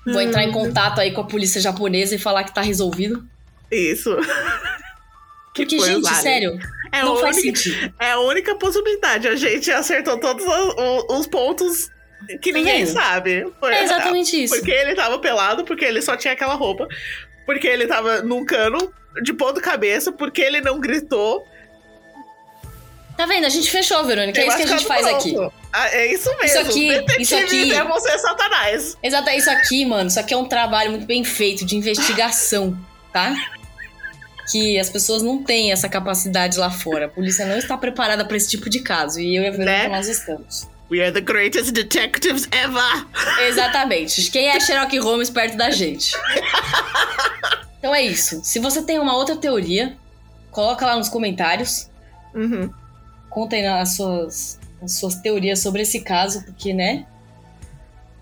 Vou entrar em contato aí com a polícia japonesa e falar que tá resolvido. Isso. Que Porque, gente, sério, É não a faz única- sentido. É a única possibilidade. A gente acertou todos os, os- os pontos que Tá ninguém vendo? sabe. É exatamente <laughs> isso. Porque ele tava pelado, porque ele só tinha aquela roupa. Porque ele tava num cano de ponta cabeça, porque ele não gritou. Tá vendo? A gente fechou, Verônica. É isso que a gente faz machucado aqui. Ah, é isso mesmo. Isso aqui- Detetive isso aqui- é você, Satanás. Exato, é isso aqui, mano. Isso aqui é um trabalho muito bem feito de investigação, tá? Que as pessoas não têm essa capacidade lá fora. A polícia não está preparada pra esse tipo de caso. E eu e a Verônica Né? nós estamos. We are the greatest detectives ever. Exatamente. Quem é Sherlock Holmes perto da gente? Então é isso. Se você tem uma outra teoria, coloca lá nos comentários. Uhum. Contem as suas, as suas teorias sobre esse caso, porque, né?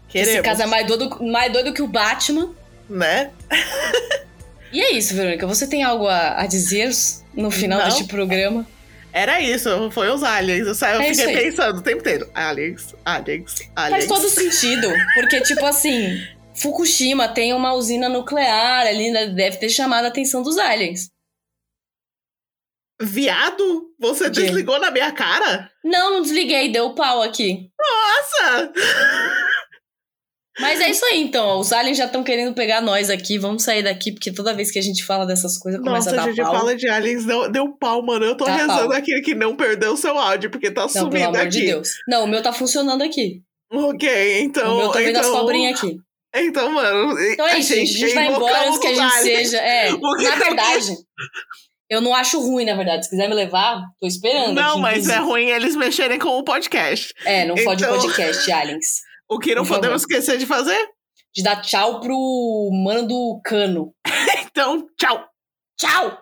Queremos, Esse caso é mais doido, mais doido que o Batman. né? E é isso, Verônica. Você tem algo a, a dizer no final Não. deste programa? Era isso, foi os aliens. Eu, sa- eu É fiquei pensando o tempo inteiro. Aliens, aliens, aliens. Faz todo sentido. Porque, tipo assim, <laughs> Fukushima tem uma usina nuclear ali, né? deve ter chamado a atenção dos aliens. Viado? Você desligou na minha cara? Não, não desliguei, deu pau aqui. Nossa! Mas é isso aí, então. ó, Os aliens já estão querendo pegar nós aqui. Vamos sair daqui, porque toda vez que a gente fala dessas coisas, começa Nossa, a a dar gente pau. fala de aliens, deu, deu pau, mano. Eu tô Dá rezando pau. aqui que não perdeu o seu áudio, porque tá Não, pelo sumindo amor aqui. de Deus. Não, o meu tá funcionando aqui. Ok, então. o meu tá vendo então, as cobrinhas aqui. Então, mano. Então é isso, gente. A gente vai embora antes que a gente seja. É, <laughs> na verdade. Eu não acho ruim, na verdade. Se quiser me levar, tô esperando. Não, mas é ruim eles mexerem com o podcast. É, não fode Então- podcast, aliens. <laughs> O que não Por favor. podemos esquecer de fazer? De dar tchau pro mano do cano. <laughs> Então, tchau! Tchau!